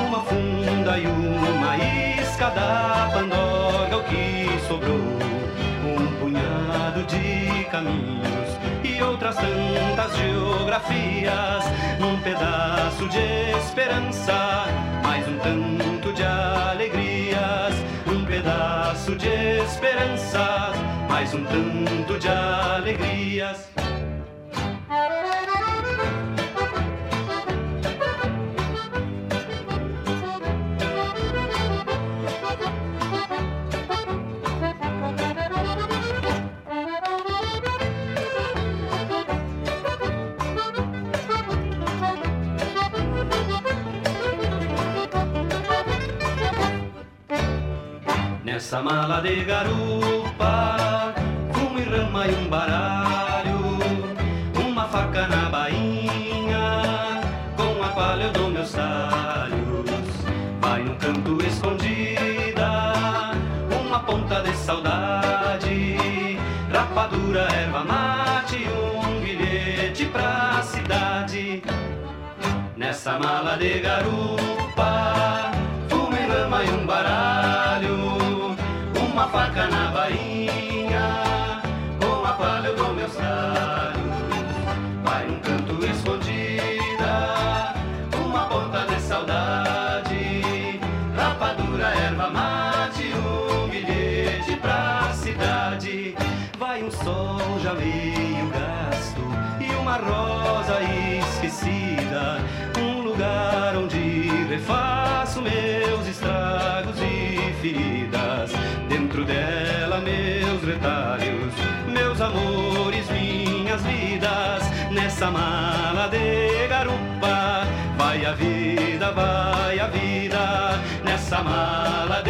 uma funda e uma isca da pandorga, o que sobrou, um punhado de caminhos e outras tantas geografias, num pedaço de esperança, mais um tanto de alegrias, um pedaço de esperança, mais um tanto de alegrias. Nessa mala de garupa, fumo e rama e um baralho, uma faca na bainha, com a qual eu dou meus talhos. Vai no canto escondida, uma ponta de saudade, rapadura, erva mate, um bilhete pra cidade. Nessa mala de garupa, fumo e rama e um baralho uma faca na bainha, com a qual eu dou meus talhos. Vai num canto escondida, uma ponta de saudade, rapadura, erva mate, um bilhete pra cidade. Vai um sol já meio gasto e uma rosa esquecida, um lugar onde refaço meus estragos e feridas. Dentro dela meus retalhos, meus amores, minhas vidas. Nessa mala de garupa, vai a vida, vai a vida. Nessa mala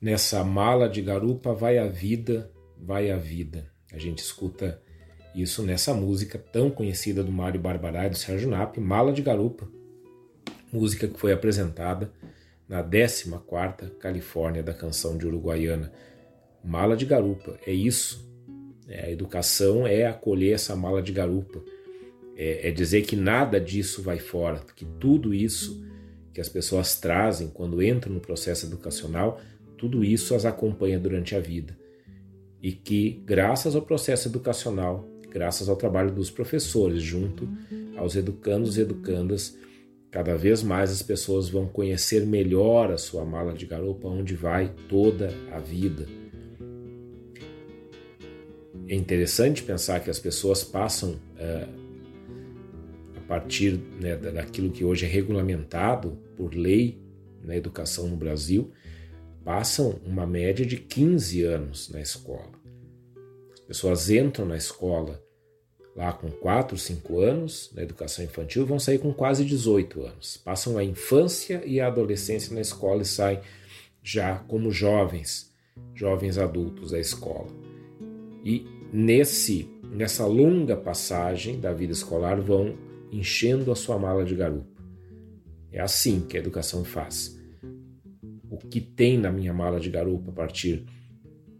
Nessa mala de garupa vai a vida, vai a vida. A gente escuta isso nessa música tão conhecida do Mário Barbará e do Sérgio Nap, Mala de Garupa, música que foi apresentada na 14ª Califórnia da canção de Uruguaiana. Mala de garupa, é isso. É, a educação é acolher essa mala de garupa. É, é dizer que nada disso vai fora, que tudo isso que as pessoas trazem quando entram no processo educacional tudo isso as acompanha durante a vida. E que, graças ao processo educacional, graças ao trabalho dos professores, junto aos educandos e educandas, cada vez mais as pessoas vão conhecer melhor a sua mala de garupa, onde vai toda a vida. É interessante pensar que as pessoas passam, uh, a partir né, daquilo que hoje é regulamentado por lei na educação no Brasil, passam uma média de 15 anos na escola. As pessoas entram na escola lá com 4, 5 anos, na educação infantil, vão sair com quase 18 anos. Passam a infância e a adolescência na escola e saem já como jovens, jovens adultos da escola. E nesse nessa longa passagem da vida escolar vão enchendo a sua mala de garupa. É assim que a educação faz o que tem na minha mala de garupa a partir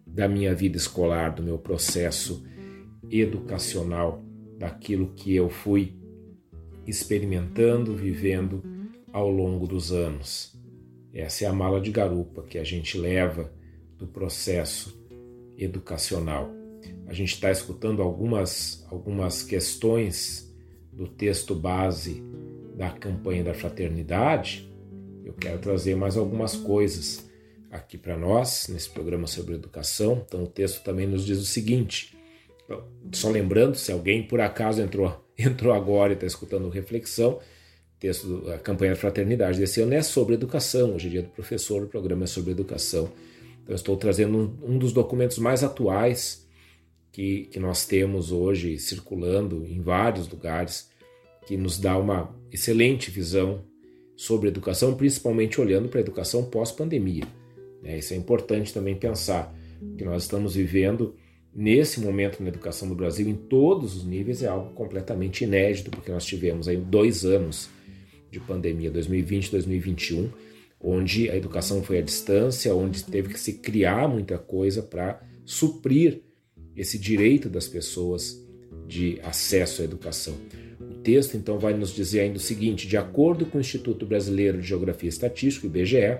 da minha vida escolar, do meu processo educacional, daquilo que eu fui experimentando, vivendo ao longo dos anos. Essa é a mala de garupa que a gente leva do processo educacional. A gente está escutando algumas, algumas questões do texto base da campanha da fraternidade eu quero trazer mais algumas coisas aqui para nós, nesse programa sobre educação. Então, o texto também nos diz o seguinte: só lembrando, se alguém por acaso entrou, entrou agora e está escutando reflexão, texto da campanha de fraternidade desse ano é sobre educação. Hoje é dia do professor, o programa é sobre educação. Então, estou trazendo um, um dos documentos mais atuais que, que nós temos hoje circulando em vários lugares, que nos dá uma excelente visão sobre educação, principalmente olhando para a educação pós-pandemia. É, isso é importante também pensar que nós estamos vivendo nesse momento na educação do Brasil em todos os níveis é algo completamente inédito, porque nós tivemos aí dois anos de pandemia, 2020 e 2021, onde a educação foi à distância, onde teve que se criar muita coisa para suprir esse direito das pessoas de acesso à educação. Texto então vai nos dizer ainda o seguinte: de acordo com o Instituto Brasileiro de Geografia e Estatística, IBGE,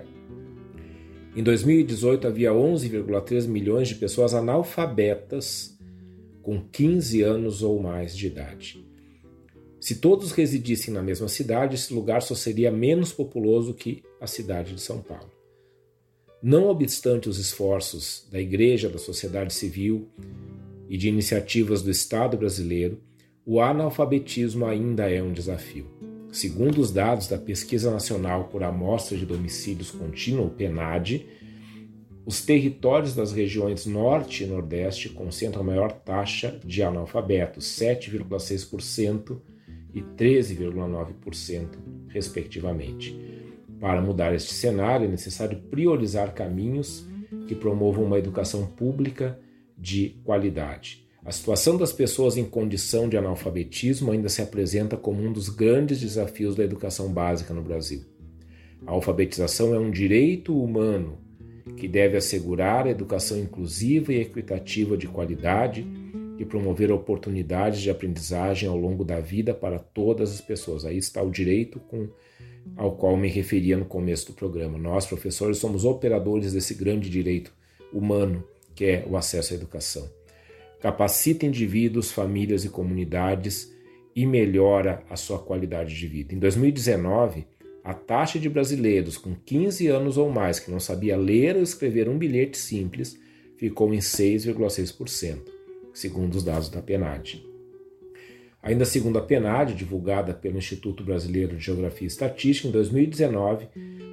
em 2018 havia 11,3 milhões de pessoas analfabetas com 15 anos ou mais de idade. Se todos residissem na mesma cidade, esse lugar só seria menos populoso que a cidade de São Paulo. Não obstante os esforços da Igreja, da sociedade civil e de iniciativas do Estado brasileiro, o analfabetismo ainda é um desafio. Segundo os dados da Pesquisa Nacional por Amostra de Domicílios Contínuo, PENAD, os territórios das regiões Norte e Nordeste concentram a maior taxa de analfabetos, 7,6% e 13,9%, respectivamente. Para mudar este cenário, é necessário priorizar caminhos que promovam uma educação pública de qualidade. A situação das pessoas em condição de analfabetismo ainda se apresenta como um dos grandes desafios da educação básica no Brasil. A alfabetização é um direito humano que deve assegurar a educação inclusiva e equitativa de qualidade e promover oportunidades de aprendizagem ao longo da vida para todas as pessoas. Aí está o direito com, ao qual me referia no começo do programa. Nós, professores, somos operadores desse grande direito humano que é o acesso à educação. Capacita indivíduos, famílias e comunidades e melhora a sua qualidade de vida. Em 2019, a taxa de brasileiros com 15 anos ou mais que não sabia ler ou escrever um bilhete simples ficou em 6,6% segundo os dados da PNAD. Ainda segundo a PNAD, divulgada pelo Instituto Brasileiro de Geografia e Estatística, em 2019,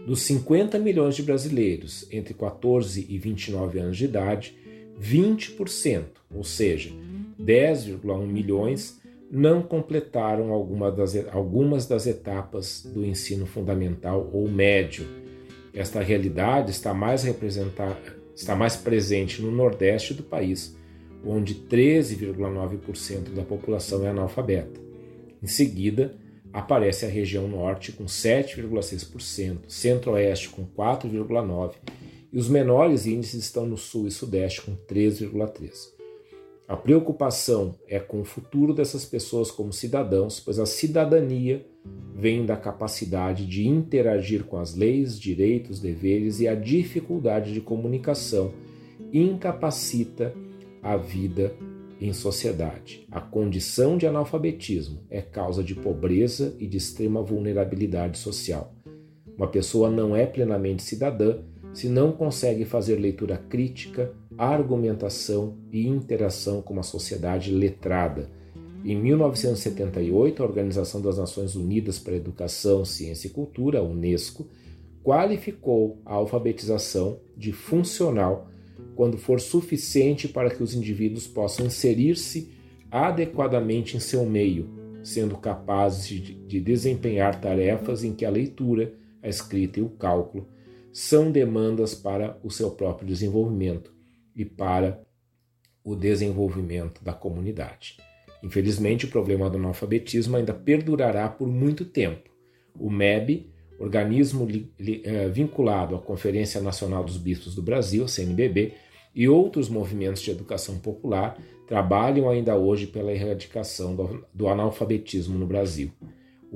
dos 50 milhões de brasileiros entre 14 e 29 anos de idade, 20%, ou seja, 10,1 milhões, não completaram alguma das, algumas das etapas do ensino fundamental ou médio. Esta realidade está mais, está mais presente no Nordeste do país, onde 13,9% da população é analfabeta. Em seguida, aparece a região norte com 7,6%, centro-oeste com 4,9% e os menores índices estão no sul e sudeste com 3,3%. A preocupação é com o futuro dessas pessoas como cidadãos, pois a cidadania vem da capacidade de interagir com as leis, direitos, deveres e a dificuldade de comunicação incapacita a vida em sociedade. A condição de analfabetismo é causa de pobreza e de extrema vulnerabilidade social. Uma pessoa não é plenamente cidadã se não consegue fazer leitura crítica, argumentação e interação com uma sociedade letrada. Em 1978, a Organização das Nações Unidas para Educação, Ciência e Cultura, UNESCO, qualificou a alfabetização de funcional quando for suficiente para que os indivíduos possam inserir-se adequadamente em seu meio, sendo capazes de desempenhar tarefas em que a leitura, a escrita e o cálculo são demandas para o seu próprio desenvolvimento e para o desenvolvimento da comunidade. Infelizmente, o problema do analfabetismo ainda perdurará por muito tempo. O MEB, organismo eh, vinculado à Conferência Nacional dos Bispos do Brasil, CNBB, e outros movimentos de educação popular trabalham ainda hoje pela erradicação do analfabetismo no Brasil.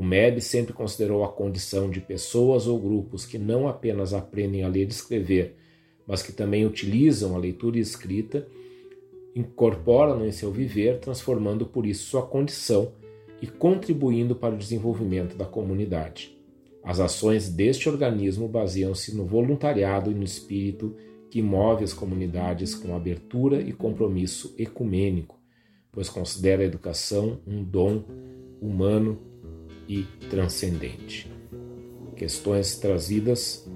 O MEB sempre considerou a condição de pessoas ou grupos que não apenas aprendem a ler e escrever, mas que também utilizam a leitura e escrita, incorporam em seu viver, transformando por isso sua condição e contribuindo para o desenvolvimento da comunidade. As ações deste organismo baseiam-se no voluntariado e no espírito que move as comunidades com abertura e compromisso ecumênico, pois considera a educação um dom humano e transcendente. Questões trazidas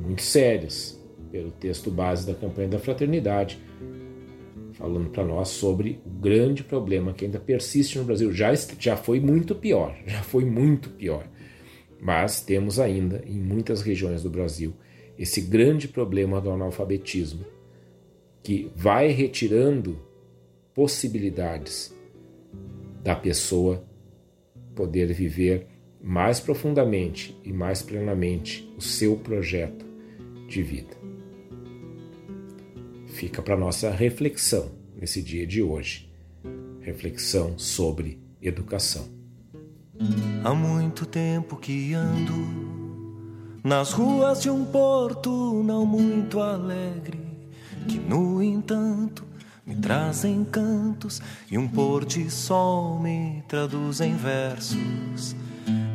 muito sérias pelo texto base da campanha da fraternidade, falando para nós sobre o grande problema que ainda persiste no Brasil. Já, já foi muito pior, já foi muito pior. Mas temos ainda, em muitas regiões do Brasil, esse grande problema do analfabetismo, que vai retirando possibilidades da pessoa poder viver mais profundamente e mais plenamente o seu projeto de vida. Fica para nossa reflexão nesse dia de hoje. Reflexão sobre educação. Há muito tempo que ando nas ruas de um porto não muito alegre, que no entanto me trazem cantos e um pôr de sol me traduz em versos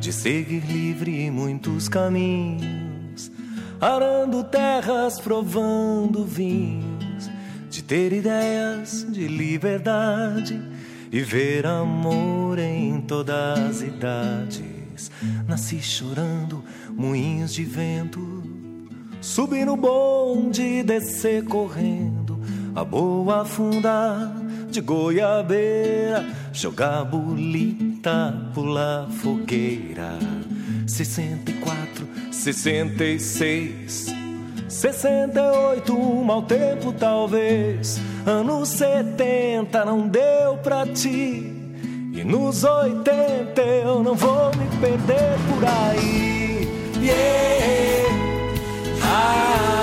de seguir livre muitos caminhos, arando terras, provando vinhos, de ter ideias de liberdade e ver amor em todas as idades. Nasci chorando, moinhos de vento, subi no bonde, descer correndo, a boa afundar de goiabeira, jogar bolita, pular fogueira. 64, 66, 68, um mau tempo talvez. Anos 70 não deu pra ti. E nos 80 eu não vou me perder por aí. Yeah. Ah,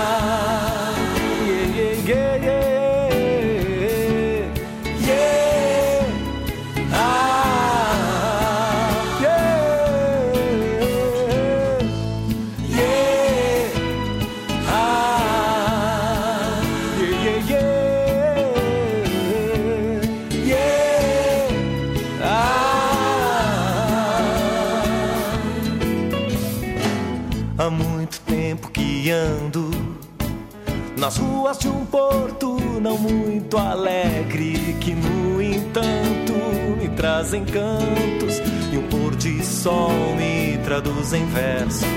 muito alegre, que no entanto me trazem cantos e um pôr de sol me traduz em versos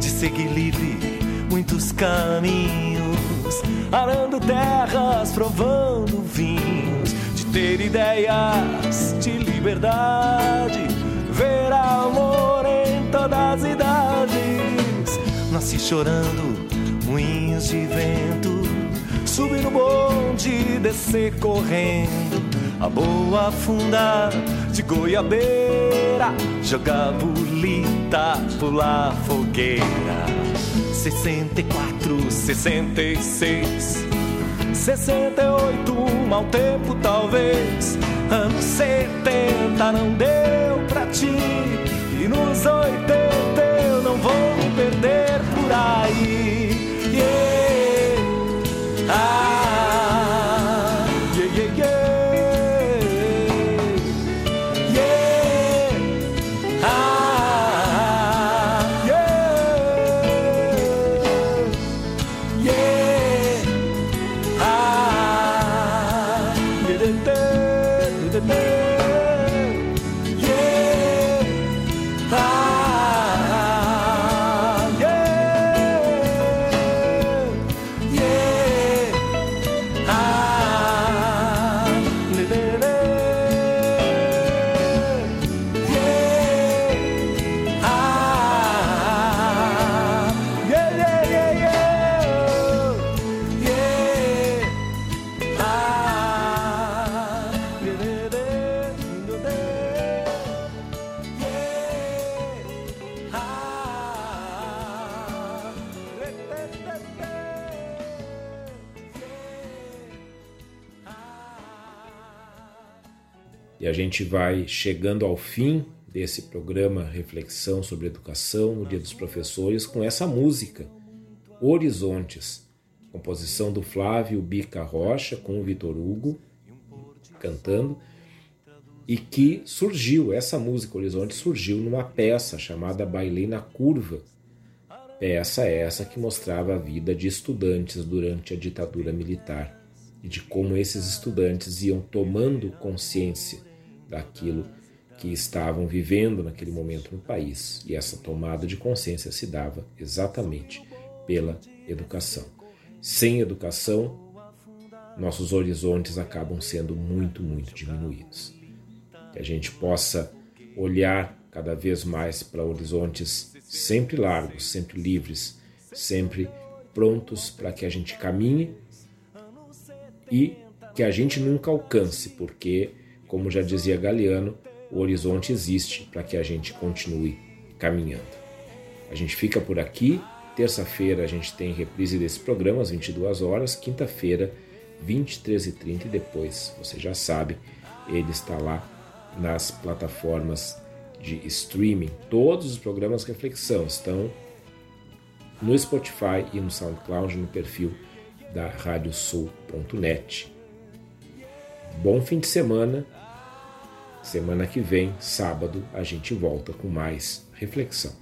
de seguir livre muitos caminhos, arando terras, provando vinhos, de ter ideias de liberdade, ver amor em todas as idades. Nasci chorando moinhos de vento, subir no bonde, descer correndo, a boa afundar de goiabeira, jogar bolita, pular fogueira. 64, 66, 68, um mau tempo talvez. Anos 70 não deu pra ti, e nos 80 eu não vou perder por aí. Gente vai chegando ao fim desse programa Reflexão sobre Educação no Dia dos Professores com essa música, Horizontes, composição do Flávio Bica Rocha com o Vitor Hugo cantando. e que surgiu, essa música Horizonte surgiu numa peça chamada Bailei na Curva. Peça essa que mostrava a vida de estudantes durante a ditadura militar e de como esses estudantes iam tomando consciência daquilo que estavam vivendo naquele momento no país. E essa tomada de consciência se dava exatamente pela educação. Sem educação, nossos horizontes acabam sendo muito, muito diminuídos. Que a gente possa olhar cada vez mais para horizontes sempre largos, sempre livres, sempre prontos para que a gente caminhe e que a gente nunca alcance, porque, como já dizia Galeano, o horizonte existe para que a gente continue caminhando. A gente fica por aqui. Terça-feira a gente tem reprise desse programa às 22 horas. Quinta-feira, 23h30 e depois, você já sabe, ele está lá nas plataformas de streaming. Todos os programas Reflexão estão no Spotify e no SoundCloud no perfil da radiosul.net. Bom fim de semana. Semana que vem, sábado, a gente volta com mais reflexão.